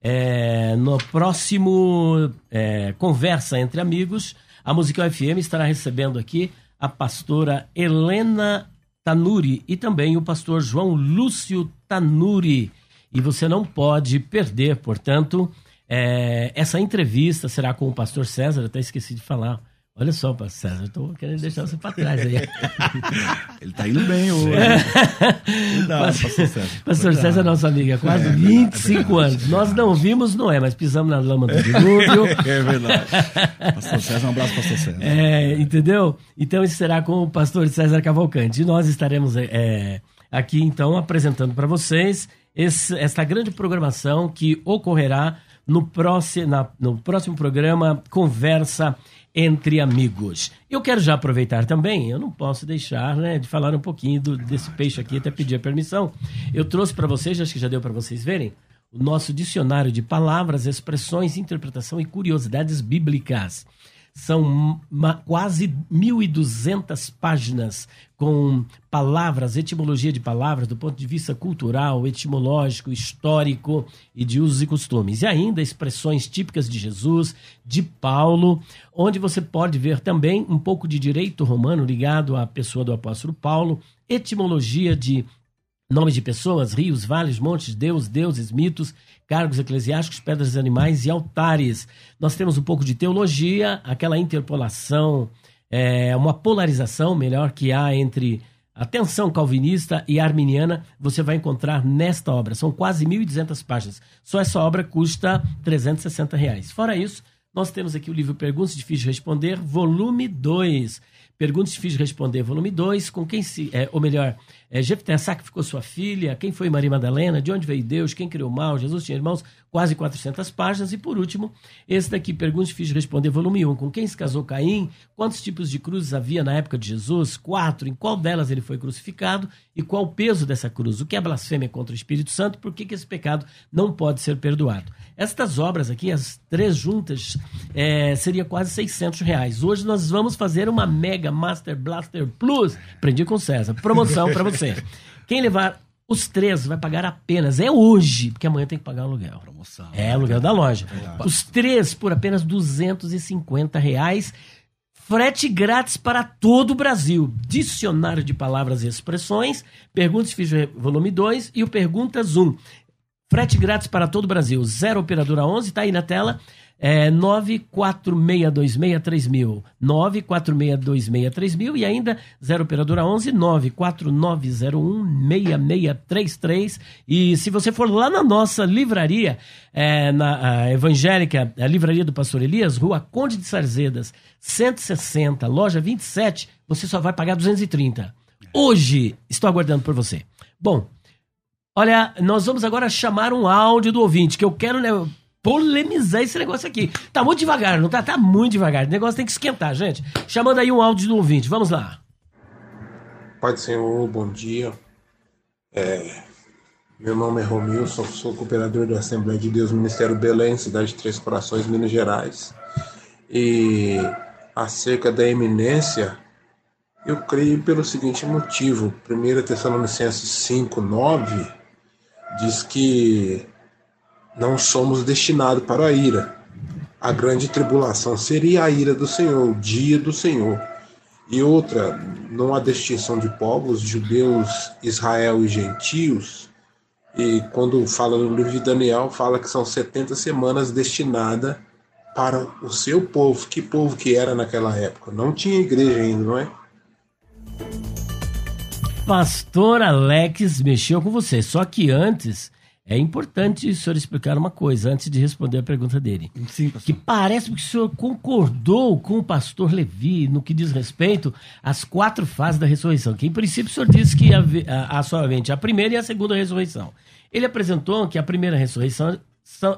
S2: É, no próximo é, Conversa Entre Amigos, a Musical FM estará recebendo aqui a pastora Helena Tanuri e também o pastor João Lúcio Tanuri. E você não pode perder, portanto, é, essa entrevista será com o pastor César, até esqueci de falar Olha só, pastor César, eu tô querendo deixar você para trás aí.
S3: Ele tá indo bem hoje.
S2: Cuidado, pastor César. Pastor César é nosso amigo há quase é, 25 é anos. Nós não vimos Noé, mas pisamos na lama do dilúvio.
S3: É verdade. Pastor César, um abraço, pastor César.
S2: É, entendeu? Então, isso será com o pastor César Cavalcante. E nós estaremos é, aqui, então, apresentando para vocês esse, esta grande programação que ocorrerá no próximo, na, no próximo programa Conversa entre amigos. Eu quero já aproveitar também, eu não posso deixar né, de falar um pouquinho do, desse peixe aqui, até pedir a permissão. Eu trouxe para vocês, acho que já deu para vocês verem, o nosso dicionário de palavras, expressões, interpretação e curiosidades bíblicas. São quase 1.200 páginas com palavras, etimologia de palavras do ponto de vista cultural, etimológico, histórico e de usos e costumes. E ainda expressões típicas de Jesus, de Paulo, onde você pode ver também um pouco de direito romano ligado à pessoa do apóstolo Paulo, etimologia de nomes de pessoas, rios, vales, montes, deus, deuses, mitos, cargos eclesiásticos, pedras animais e altares. Nós temos um pouco de teologia, aquela interpolação, é, uma polarização melhor que há entre a tensão calvinista e arminiana, você vai encontrar nesta obra. São quase 1.200 páginas. Só essa obra custa 360 reais. Fora isso, nós temos aqui o livro Perguntas Difíceis de Responder, volume 2 Perguntas Difíceis de Responder, volume 2, com quem se. É, ou melhor, é, Jefté sacrificou sua filha, quem foi Maria Madalena, de onde veio Deus, quem criou o mal, Jesus tinha irmãos, quase 400 páginas. E por último, esse daqui, Perguntas Difíceis de Responder, volume 1, com quem se casou Caim, quantos tipos de cruzes havia na época de Jesus, quatro, em qual delas ele foi crucificado e qual o peso dessa cruz, o que é blasfêmia contra o Espírito Santo, por que, que esse pecado não pode ser perdoado. Estas obras aqui, as três juntas, é, seria quase 600 reais. Hoje nós vamos fazer uma Mega Master Blaster Plus. Aprendi com o César. Promoção para você. Quem levar os três vai pagar apenas, é hoje, porque amanhã tem que pagar o aluguel. Promoção. É, aluguel da loja. Os três por apenas 250 reais. Frete grátis para todo o Brasil. Dicionário de palavras e expressões. Perguntas fiz volume 2 e o Perguntas 1. Frete grátis para todo o Brasil. Zero Operadora 11, tá aí na tela. É 946263000. 946263000 e ainda Zero Operadora 11 949016633. E se você for lá na nossa livraria, é, na evangélica, a livraria do Pastor Elias, Rua Conde de Sarzedas, 160, loja 27, você só vai pagar 230. Hoje, estou aguardando por você. Bom, Olha, nós vamos agora chamar um áudio do ouvinte, que eu quero né, polemizar esse negócio aqui. Tá muito devagar, não tá? Tá muito devagar. O negócio tem que esquentar, gente. Chamando aí um áudio do ouvinte, vamos lá.
S9: Pai do Senhor, bom dia. É, Meu nome é Romilson, sou cooperador da Assembleia de Deus Ministério Belém, cidade de Três Corações, Minas Gerais. E acerca da eminência, eu creio pelo seguinte motivo. 1 Tessalonicenses 5, 9 diz que não somos destinados para a ira. A grande tribulação seria a ira do Senhor, o dia do Senhor. E outra, não há distinção de povos, judeus, Israel e gentios. E quando fala no livro de Daniel, fala que são 70 semanas destinadas para o seu povo. Que povo que era naquela época? Não tinha igreja ainda, não é?
S2: Pastor Alex mexeu com você. Só que antes, é importante o senhor explicar uma coisa, antes de responder a pergunta dele.
S3: Sim, pastor.
S2: Que parece que o senhor concordou com o pastor Levi no que diz respeito às quatro fases da ressurreição. Que em princípio o senhor disse que há somente a primeira e a segunda ressurreição. Ele apresentou que a primeira ressurreição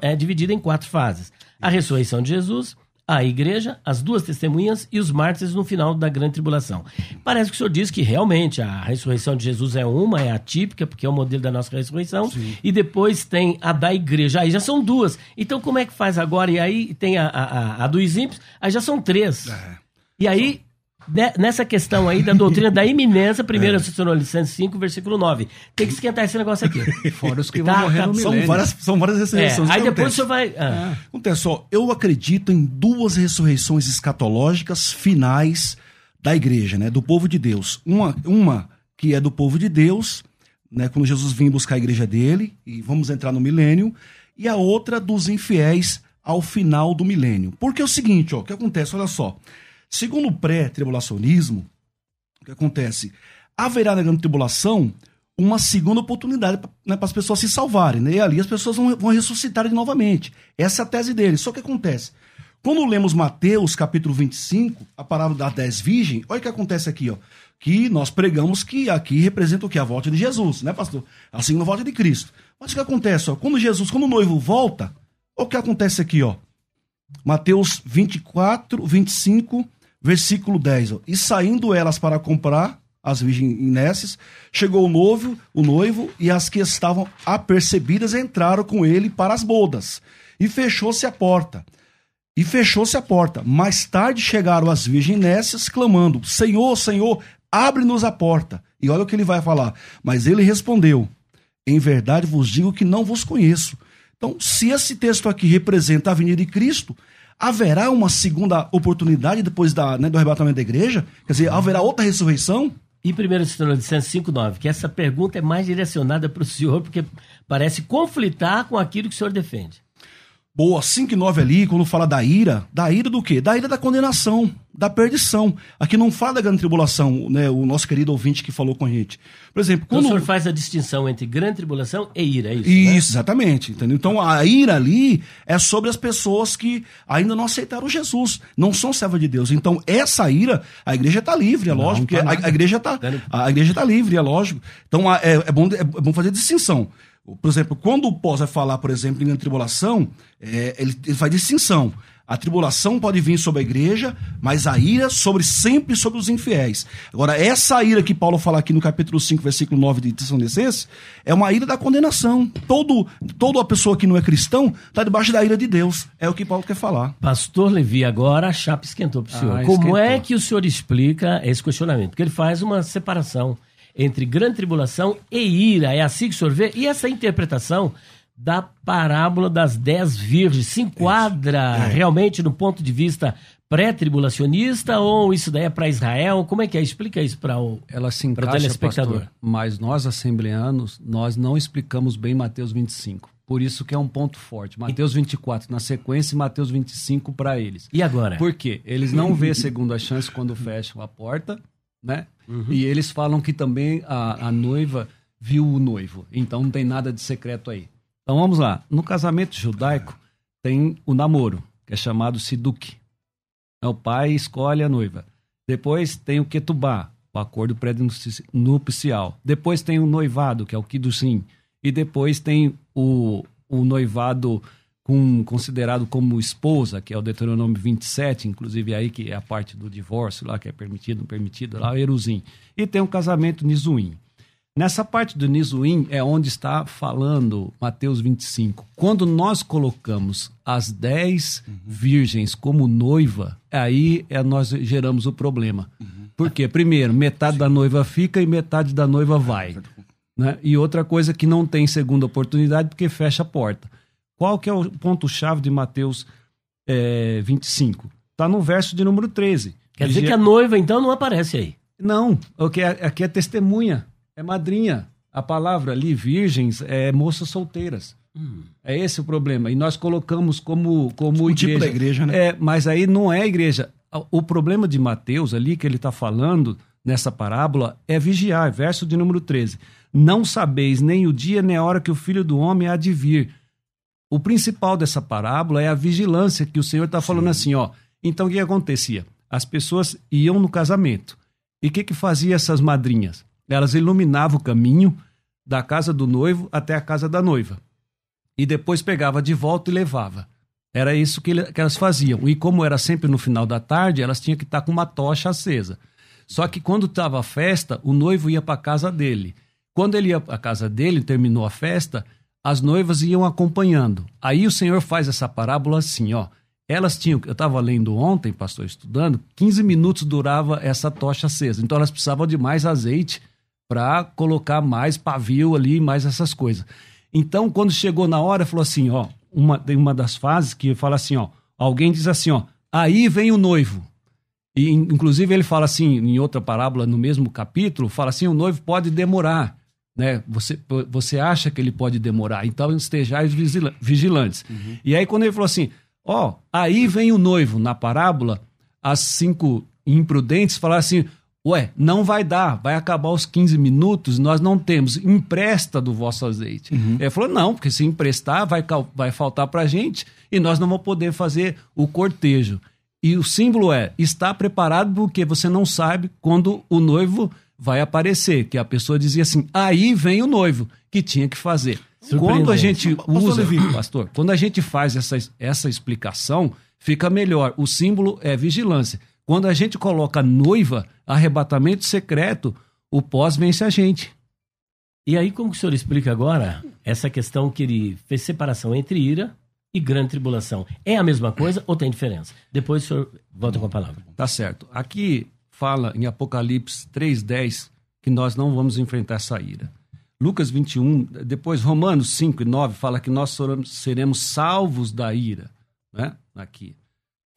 S2: é dividida em quatro fases: a ressurreição de Jesus, a igreja, as duas testemunhas e os mártires no final da grande tribulação. Parece que o senhor diz que realmente a ressurreição de Jesus é uma, é atípica, porque é o modelo da nossa ressurreição, Sim. e depois tem a da igreja, aí já são duas. Então como é que faz agora? E aí tem a, a, a dos ímpios, aí já são três. É. E aí nessa questão aí da doutrina da iminência, 1 é. Tessalonicenses 5, versículo 9. Tem que esquentar esse negócio aqui.
S4: Fora os que vão tá, morrer tá, no
S3: são várias, são várias ressurreições.
S2: É, aí depois o senhor vai... Ah.
S3: É. Acontece, só, eu acredito em duas ressurreições escatológicas finais da igreja, né, do povo de Deus. Uma, uma que é do povo de Deus, né, quando Jesus vem buscar a igreja dele, e vamos entrar no milênio, e a outra dos infiéis ao final do milênio. Porque é o seguinte, ó, o que acontece, olha só... Segundo o pré-tribulacionismo, o que acontece? Haverá na grande tribulação uma segunda oportunidade né, para as pessoas se salvarem. Né? E ali as pessoas vão, vão ressuscitar novamente. Essa é a tese deles. Só que acontece? Quando lemos Mateus, capítulo 25, a palavra das dez virgens, olha o que acontece aqui, ó. Que nós pregamos que aqui representa o que? A volta de Jesus, né, pastor? A segunda volta de Cristo. Mas o que acontece, ó? Quando Jesus, quando o noivo volta, olha o que acontece aqui, ó. Mateus 24, 25, versículo 10. Ó, e saindo elas para comprar as virgens chegou o noivo, o noivo e as que estavam apercebidas entraram com ele para as bodas. E fechou-se a porta. E fechou-se a porta. Mais tarde chegaram as virgens clamando: Senhor, Senhor, abre-nos a porta. E olha o que ele vai falar. Mas ele respondeu: Em verdade vos digo que não vos conheço. Então, se esse texto aqui representa a vinda de Cristo, haverá uma segunda oportunidade depois da, né, do arrebatamento da igreja? Quer dizer, haverá outra ressurreição?
S2: E 1 Tessalonicenses 5,9, que essa pergunta é mais direcionada para o senhor, porque parece conflitar com aquilo que o senhor defende.
S3: Boa, 5 e 9 ali, quando fala da ira, da ira do quê? Da ira da condenação, da perdição. Aqui não fala da grande tribulação, né? O nosso querido ouvinte que falou com a gente. Por exemplo,
S2: quando... Então, o senhor faz a distinção entre grande tribulação e ira, é isso?
S3: Isso, né? exatamente. Entendeu? Então a ira ali é sobre as pessoas que ainda não aceitaram Jesus, não são servos de Deus. Então essa ira, a igreja está livre, é não, lógico, tá porque a, a, igreja está a igreja tá livre, é lógico. Então é, é, bom, é bom fazer distinção. Por exemplo, quando o pós vai falar, por exemplo, em tribulação, é, ele, ele faz distinção. A tribulação pode vir sobre a igreja, mas a ira sobre sempre sobre os infiéis. Agora, essa ira que Paulo fala aqui no capítulo 5, versículo 9 de Tessalonicenses, é uma ira da condenação. Todo, toda a pessoa que não é cristão está debaixo da ira de Deus. É o que Paulo quer falar.
S2: Pastor Levi, agora a chapa esquentou para o senhor. Ah, Como é que o senhor explica esse questionamento? Porque ele faz uma separação entre grande tribulação e ira. É assim que o senhor vê? E essa interpretação da parábola das dez virgens se enquadra é. realmente no ponto de vista pré-tribulacionista ou isso daí é para Israel? Como é que é? Explica isso para o
S4: Ela se encaixa, telespectador. Pastor, mas nós assembleanos, nós não explicamos bem Mateus 25. Por isso que é um ponto forte. Mateus 24 na sequência e Mateus 25 para eles.
S2: E agora?
S4: Por quê? Eles não vê segunda chance quando fecham a porta né? Uhum. E eles falam que também a, a noiva viu o noivo. Então não tem nada de secreto aí. Então vamos lá. No casamento judaico tem o namoro, que é chamado Siduk. É o pai escolhe a noiva. Depois tem o Ketubá, o acordo pré-nupcial. Depois tem o noivado, que é o Kiddushim. E depois tem o, o noivado com, considerado como esposa, que é o Deuteronômio 27, inclusive aí que é a parte do divórcio lá, que é permitido, não permitido, lá Eruzim. E tem o casamento Nizuim. Nessa parte do Nizuim é onde está falando Mateus 25. Quando nós colocamos as dez virgens como noiva, aí é nós geramos o problema. Por quê? Primeiro, metade da noiva fica e metade da noiva vai. Né? E outra coisa que não tem segunda oportunidade porque fecha a porta. Qual que é o ponto-chave de Mateus é, 25? Está no verso de número 13.
S2: Quer dizer que a noiva, então, não aparece aí.
S4: Não, aqui é, aqui é testemunha, é madrinha. A palavra ali, virgens, é moças solteiras. É esse o problema. E nós colocamos como, como
S3: O
S4: igreja.
S3: tipo da igreja, né?
S4: É, mas aí não é igreja. O problema de Mateus ali, que ele está falando nessa parábola, é vigiar. Verso de número 13. Não sabeis nem o dia nem a hora que o filho do homem há de vir. O principal dessa parábola é a vigilância que o Senhor está falando assim, ó. Então o que acontecia? As pessoas iam no casamento. E o que, que fazia essas madrinhas? Elas iluminavam o caminho da casa do noivo até a casa da noiva. E depois pegava de volta e levava. Era isso que, que elas faziam. E como era sempre no final da tarde, elas tinham que estar com uma tocha acesa. Só que quando estava a festa, o noivo ia para a casa dele. Quando ele ia para a casa dele, terminou a festa, as noivas iam acompanhando. Aí o Senhor faz essa parábola assim, ó. Elas tinham, eu estava lendo ontem, pastor, estudando, 15 minutos durava essa tocha acesa. Então elas precisavam de mais azeite para colocar mais pavio ali, mais essas coisas. Então, quando chegou na hora, falou assim, ó, uma, tem uma das fases que fala assim, ó, alguém diz assim, ó, aí vem o noivo. E, in- inclusive, ele fala assim, em outra parábola, no mesmo capítulo, fala assim, o noivo pode demorar, né? Você, você acha que ele pode demorar, então estejais vigila- vigilantes. E aí, quando ele falou assim, ó, aí vem o noivo, na parábola, as cinco imprudentes falaram assim, ué, não vai dar, vai acabar os 15 minutos, nós não temos, empresta do vosso azeite. Ele falou, não, porque se emprestar, vai, vai faltar pra gente e nós não vamos poder fazer o cortejo. E o símbolo é estar preparado porque você não sabe quando o noivo vai aparecer. Que a pessoa dizia assim: aí vem o noivo, que tinha que fazer. Quando a gente
S3: Pastor
S4: usa,
S3: Levi.
S4: pastor, quando a gente faz essa, essa explicação, fica melhor. O símbolo é vigilância. Quando a gente coloca noiva, arrebatamento secreto, o pós vence a gente.
S2: E aí, como que o senhor explica agora essa questão que ele fez separação entre ira e grande tribulação? É a mesma coisa ou tem diferença? Depois o senhor volta com a palavra.
S4: Tá certo. Aqui fala em Apocalipse 3:10 que nós não vamos enfrentar essa ira. Lucas 21, depois Romanos 5 e 9 fala que nós seremos- salvos da ira, né? Aqui.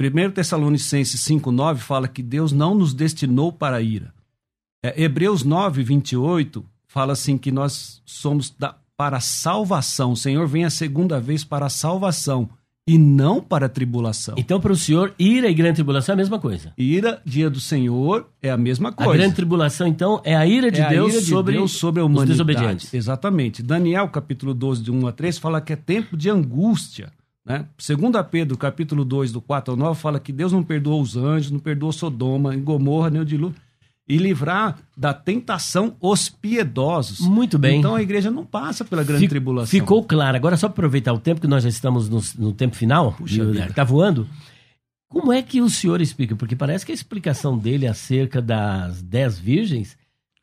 S4: 1 Tessalonicenses 5, 9 fala que Deus não nos destinou para a ira. É, Hebreus 9, 28 fala assim que nós somos da, para a salvação. O Senhor vem a segunda vez para a salvação e não para a tribulação.
S2: Então, para o senhor, ira e grande tribulação é a mesma coisa.
S4: Ira, dia do Senhor, é a mesma
S2: A
S4: coisa.
S2: grande tribulação, então, é a ira de
S4: É a
S2: Deus
S4: ira de
S2: sobre,
S4: Deus sobre a
S2: os
S4: humanidade.
S2: desobedientes.
S4: Exatamente. Daniel, capítulo 12, de 1 a 3, fala que é tempo de angústia. Né? Segundo a Pedro, capítulo 2, do 4 ao 9, fala que Deus não perdoou os anjos, não perdoou Sodoma, Gomorra, nem o dilúvio, e livrar da tentação os piedosos.
S2: Muito bem.
S4: Então a igreja não passa pela grande
S2: Fi-
S4: tribulação.
S2: Ficou claro. Agora, só para aproveitar o tempo, que nós já estamos no, no tempo final,
S4: Puxa
S2: e o-
S4: vida.
S2: tá voando. Como é que o senhor explica? Porque parece que a explicação dele acerca das dez virgens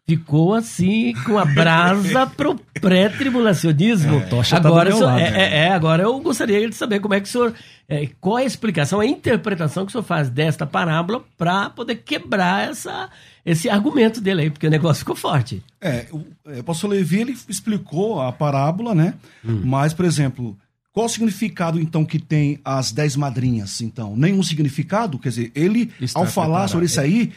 S2: ficou assim, com a brasa pro pré-tribulacionismo.
S4: tocha tá
S2: agora, senhor-
S4: lado.
S2: é, é, é, agora eu gostaria de saber como é que o senhor. é, qual é a explicação, a interpretação que o senhor faz desta parábola para poder quebrar essa, esse argumento dele aí, porque o negócio ficou forte.
S3: É, o, é, o pastor Levi ele explicou a parábola, né?
S2: Hum.
S3: Mas, por exemplo, qual o significado então que tem as dez madrinhas? Então, nenhum significado? Quer dizer, ele,
S4: Está
S3: ao falar
S4: preparado.
S3: sobre isso aí,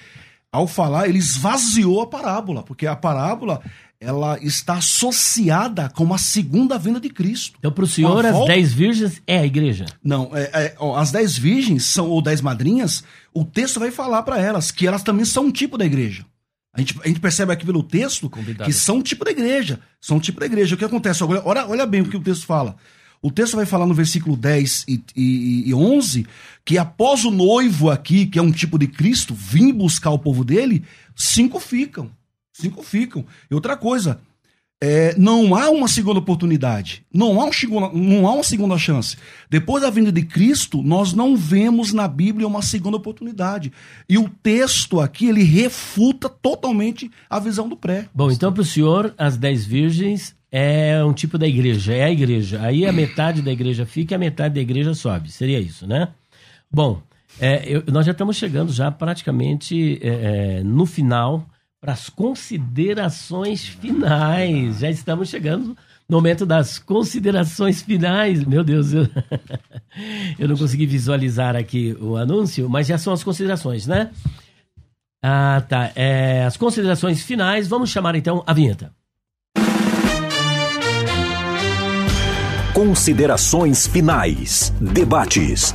S3: ao falar, ele esvaziou a parábola, porque a parábola ela está associada com a segunda vinda de Cristo.
S2: Então, para o senhor, as
S3: volta-
S2: dez virgens é a igreja.
S3: Não, é, é, ó, as dez virgens são ou dez madrinhas, o texto vai falar para elas que elas também são um tipo da igreja. A gente, a gente percebe aqui pelo texto
S4: Convidada.
S3: que são um tipo da igreja. São um tipo da igreja. O que acontece? Olha, olha bem o que o texto fala. O texto vai falar no versículo 10 e, e, e 11 que após o noivo aqui, que é um tipo de Cristo, vir buscar o povo dele, cinco ficam. Cinco ficam. E outra coisa, é, não há uma segunda oportunidade, não há, um não há uma segunda chance. Depois da vinda de Cristo, nós não vemos na Bíblia uma segunda oportunidade. E o texto aqui, ele refuta totalmente a visão do pré.
S2: Bom, então para o senhor, as dez virgens é um tipo da igreja, é a igreja. Aí a metade da igreja fica e a metade da igreja sobe. Seria isso, né? Bom, é, eu, nós já estamos chegando já praticamente é, é no final para as considerações finais. Já estamos chegando no momento das considerações finais. Meu Deus, eu, eu não consegui visualizar aqui o anúncio, mas já são as considerações, né? Ah, tá. É, as considerações finais. Vamos chamar então a vinheta.
S1: Considerações finais. Debates.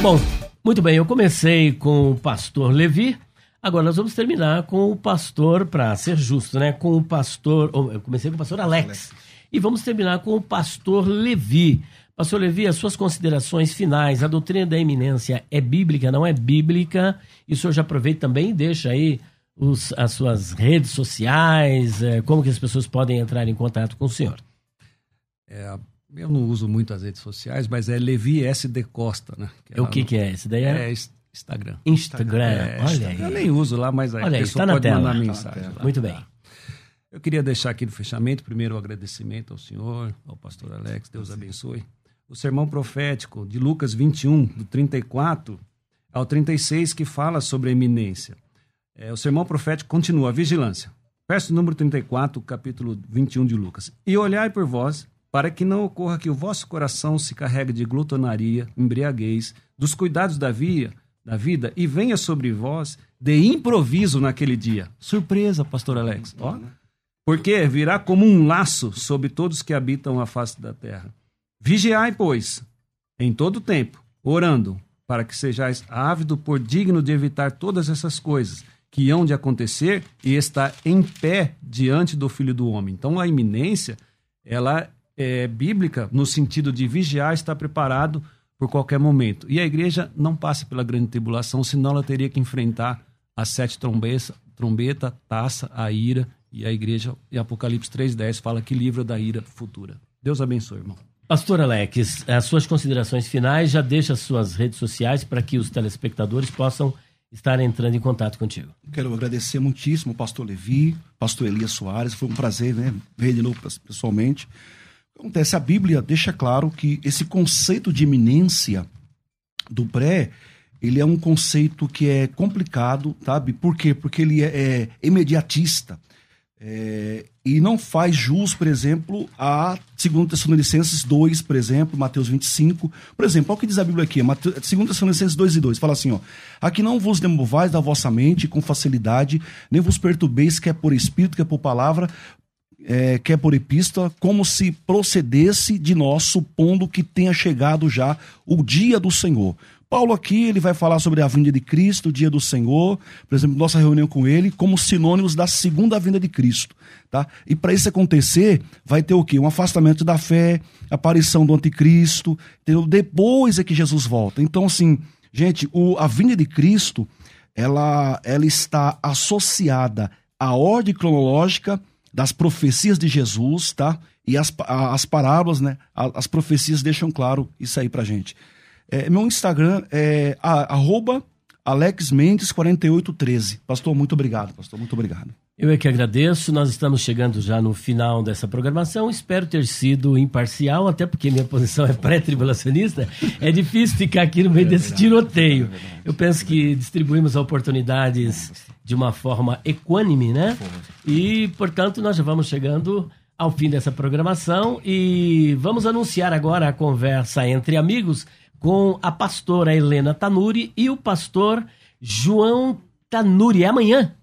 S2: Bom, muito bem, eu comecei com o pastor Levi, agora nós vamos terminar com o pastor, para ser justo, né? Com o pastor. Eu comecei com o pastor Alex. Alex. E vamos terminar com o pastor Levi. Pastor Levi, as suas considerações finais. A doutrina da eminência é bíblica, não é bíblica? E o senhor já aproveita também e deixa aí os, as suas redes sociais, é, como que as pessoas podem entrar em contato com o senhor.
S4: É, eu não uso muito as redes sociais, mas é Levi SD Costa, né?
S2: Que é o que, que é? Esse daí
S4: é? é Instagram.
S2: Instagram, é, olha aí.
S4: Eu nem uso lá, mas
S2: a olha pessoa aí, tá pode tela. mandar
S4: mensagem. Tá
S2: Muito bem.
S4: Eu queria deixar aqui no fechamento, primeiro o agradecimento ao senhor, ao pastor Alex, Deus abençoe. O sermão profético de Lucas 21, do 34 ao 36, que fala sobre a eminência. É, o sermão profético continua, a vigilância. Verso número 34, capítulo 21 de Lucas. E olhai por vós para que não ocorra que o vosso coração se carregue de glutonaria, embriaguez, dos cuidados da, via, da vida e venha sobre vós de improviso naquele dia. Surpresa, pastor Alex. Ó. Porque virá como um laço sobre todos que habitam a face da terra. Vigiai, pois, em todo tempo, orando, para que sejais ávido por digno de evitar todas essas coisas que hão de acontecer e estar em pé diante do Filho do Homem. Então a iminência, ela é, bíblica no sentido de vigiar, estar preparado por qualquer momento. E a igreja não passa pela grande tribulação, senão ela teria que enfrentar as sete trombetas, trombeta, taça, a ira, e a igreja, em Apocalipse 3,10, fala que livra da ira futura. Deus abençoe, irmão.
S2: Pastor Alex, as suas considerações finais, já deixa as suas redes sociais para que os telespectadores possam estar entrando em contato contigo.
S3: Quero agradecer muitíssimo ao pastor Levi, pastor Elias Soares, foi um prazer né, ver de novo pessoalmente. Acontece, a Bíblia deixa claro que esse conceito de iminência do pré, ele é um conceito que é complicado, sabe? Por quê? Porque ele é, é imediatista. É, e não faz jus, por exemplo, a 2 Tessalonicenses 2, por exemplo, Mateus 25. Por exemplo, olha o que diz a Bíblia aqui, 2 Tessalonicenses 2 e 2, fala assim, ó, Aqui não vos demovais da vossa mente com facilidade, nem vos perturbeis, quer por espírito, quer por palavra, é, quer por epístola, como se procedesse de nós, supondo que tenha chegado já o dia do Senhor. Paulo aqui ele vai falar sobre a vinda de Cristo, o dia do Senhor, por exemplo, nossa reunião com ele, como sinônimos da segunda vinda de Cristo, tá? E para isso acontecer, vai ter o quê? Um afastamento da fé, aparição do anticristo? Depois é que Jesus volta. Então, assim, gente, o, a vinda de Cristo, ela, ela está associada à ordem cronológica das profecias de Jesus, tá? E as, as parábolas, né? As profecias deixam claro isso aí pra gente. É, meu Instagram é arroba alexmendes4813. Pastor, muito obrigado, pastor, muito obrigado.
S2: Eu é que agradeço. Nós estamos chegando já no final dessa programação. Espero ter sido imparcial, até porque minha posição é pré-tribulacionista. É difícil ficar aqui no meio é desse tiroteio. Eu penso que distribuímos oportunidades de uma forma equânime, né? E, portanto, nós já vamos chegando ao fim dessa programação e vamos anunciar agora a conversa entre amigos com a pastora Helena Tanuri e o pastor João Tanuri. É amanhã,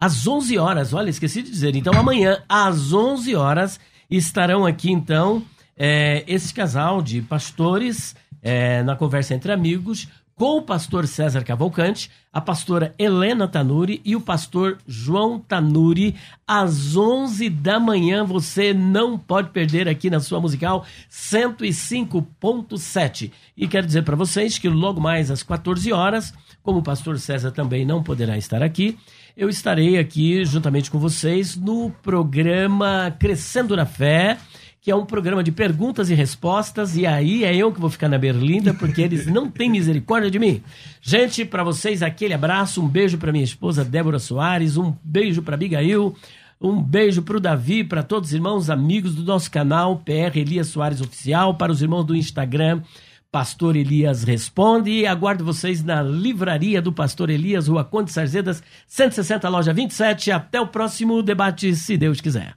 S2: às 11 horas. Olha, esqueci de dizer. Então, amanhã, às 11 horas, estarão aqui, então, é, esse casal de pastores é, na conversa entre amigos com o pastor César Cavalcante, a pastora Helena Tanuri e o pastor João Tanuri, às 11 da manhã. Você não pode perder aqui na sua musical 105.7. E quero dizer para vocês que logo mais às 14 horas, como o pastor César também não poderá estar aqui, eu estarei aqui juntamente com vocês no programa Crescendo na Fé, que é um programa de perguntas e respostas, e aí é eu que vou ficar na berlinda, porque eles não têm misericórdia de mim. Gente, para vocês, aquele abraço, um beijo para minha esposa Débora Soares, um beijo para Abigail, um beijo para o Davi, para todos os irmãos, amigos do nosso canal, PR Elias Soares Oficial, para os irmãos do Instagram, Pastor Elias Responde. E aguardo vocês na livraria do Pastor Elias, Rua Conde Sarzedas, 160, loja 27. Até o próximo debate, se Deus quiser.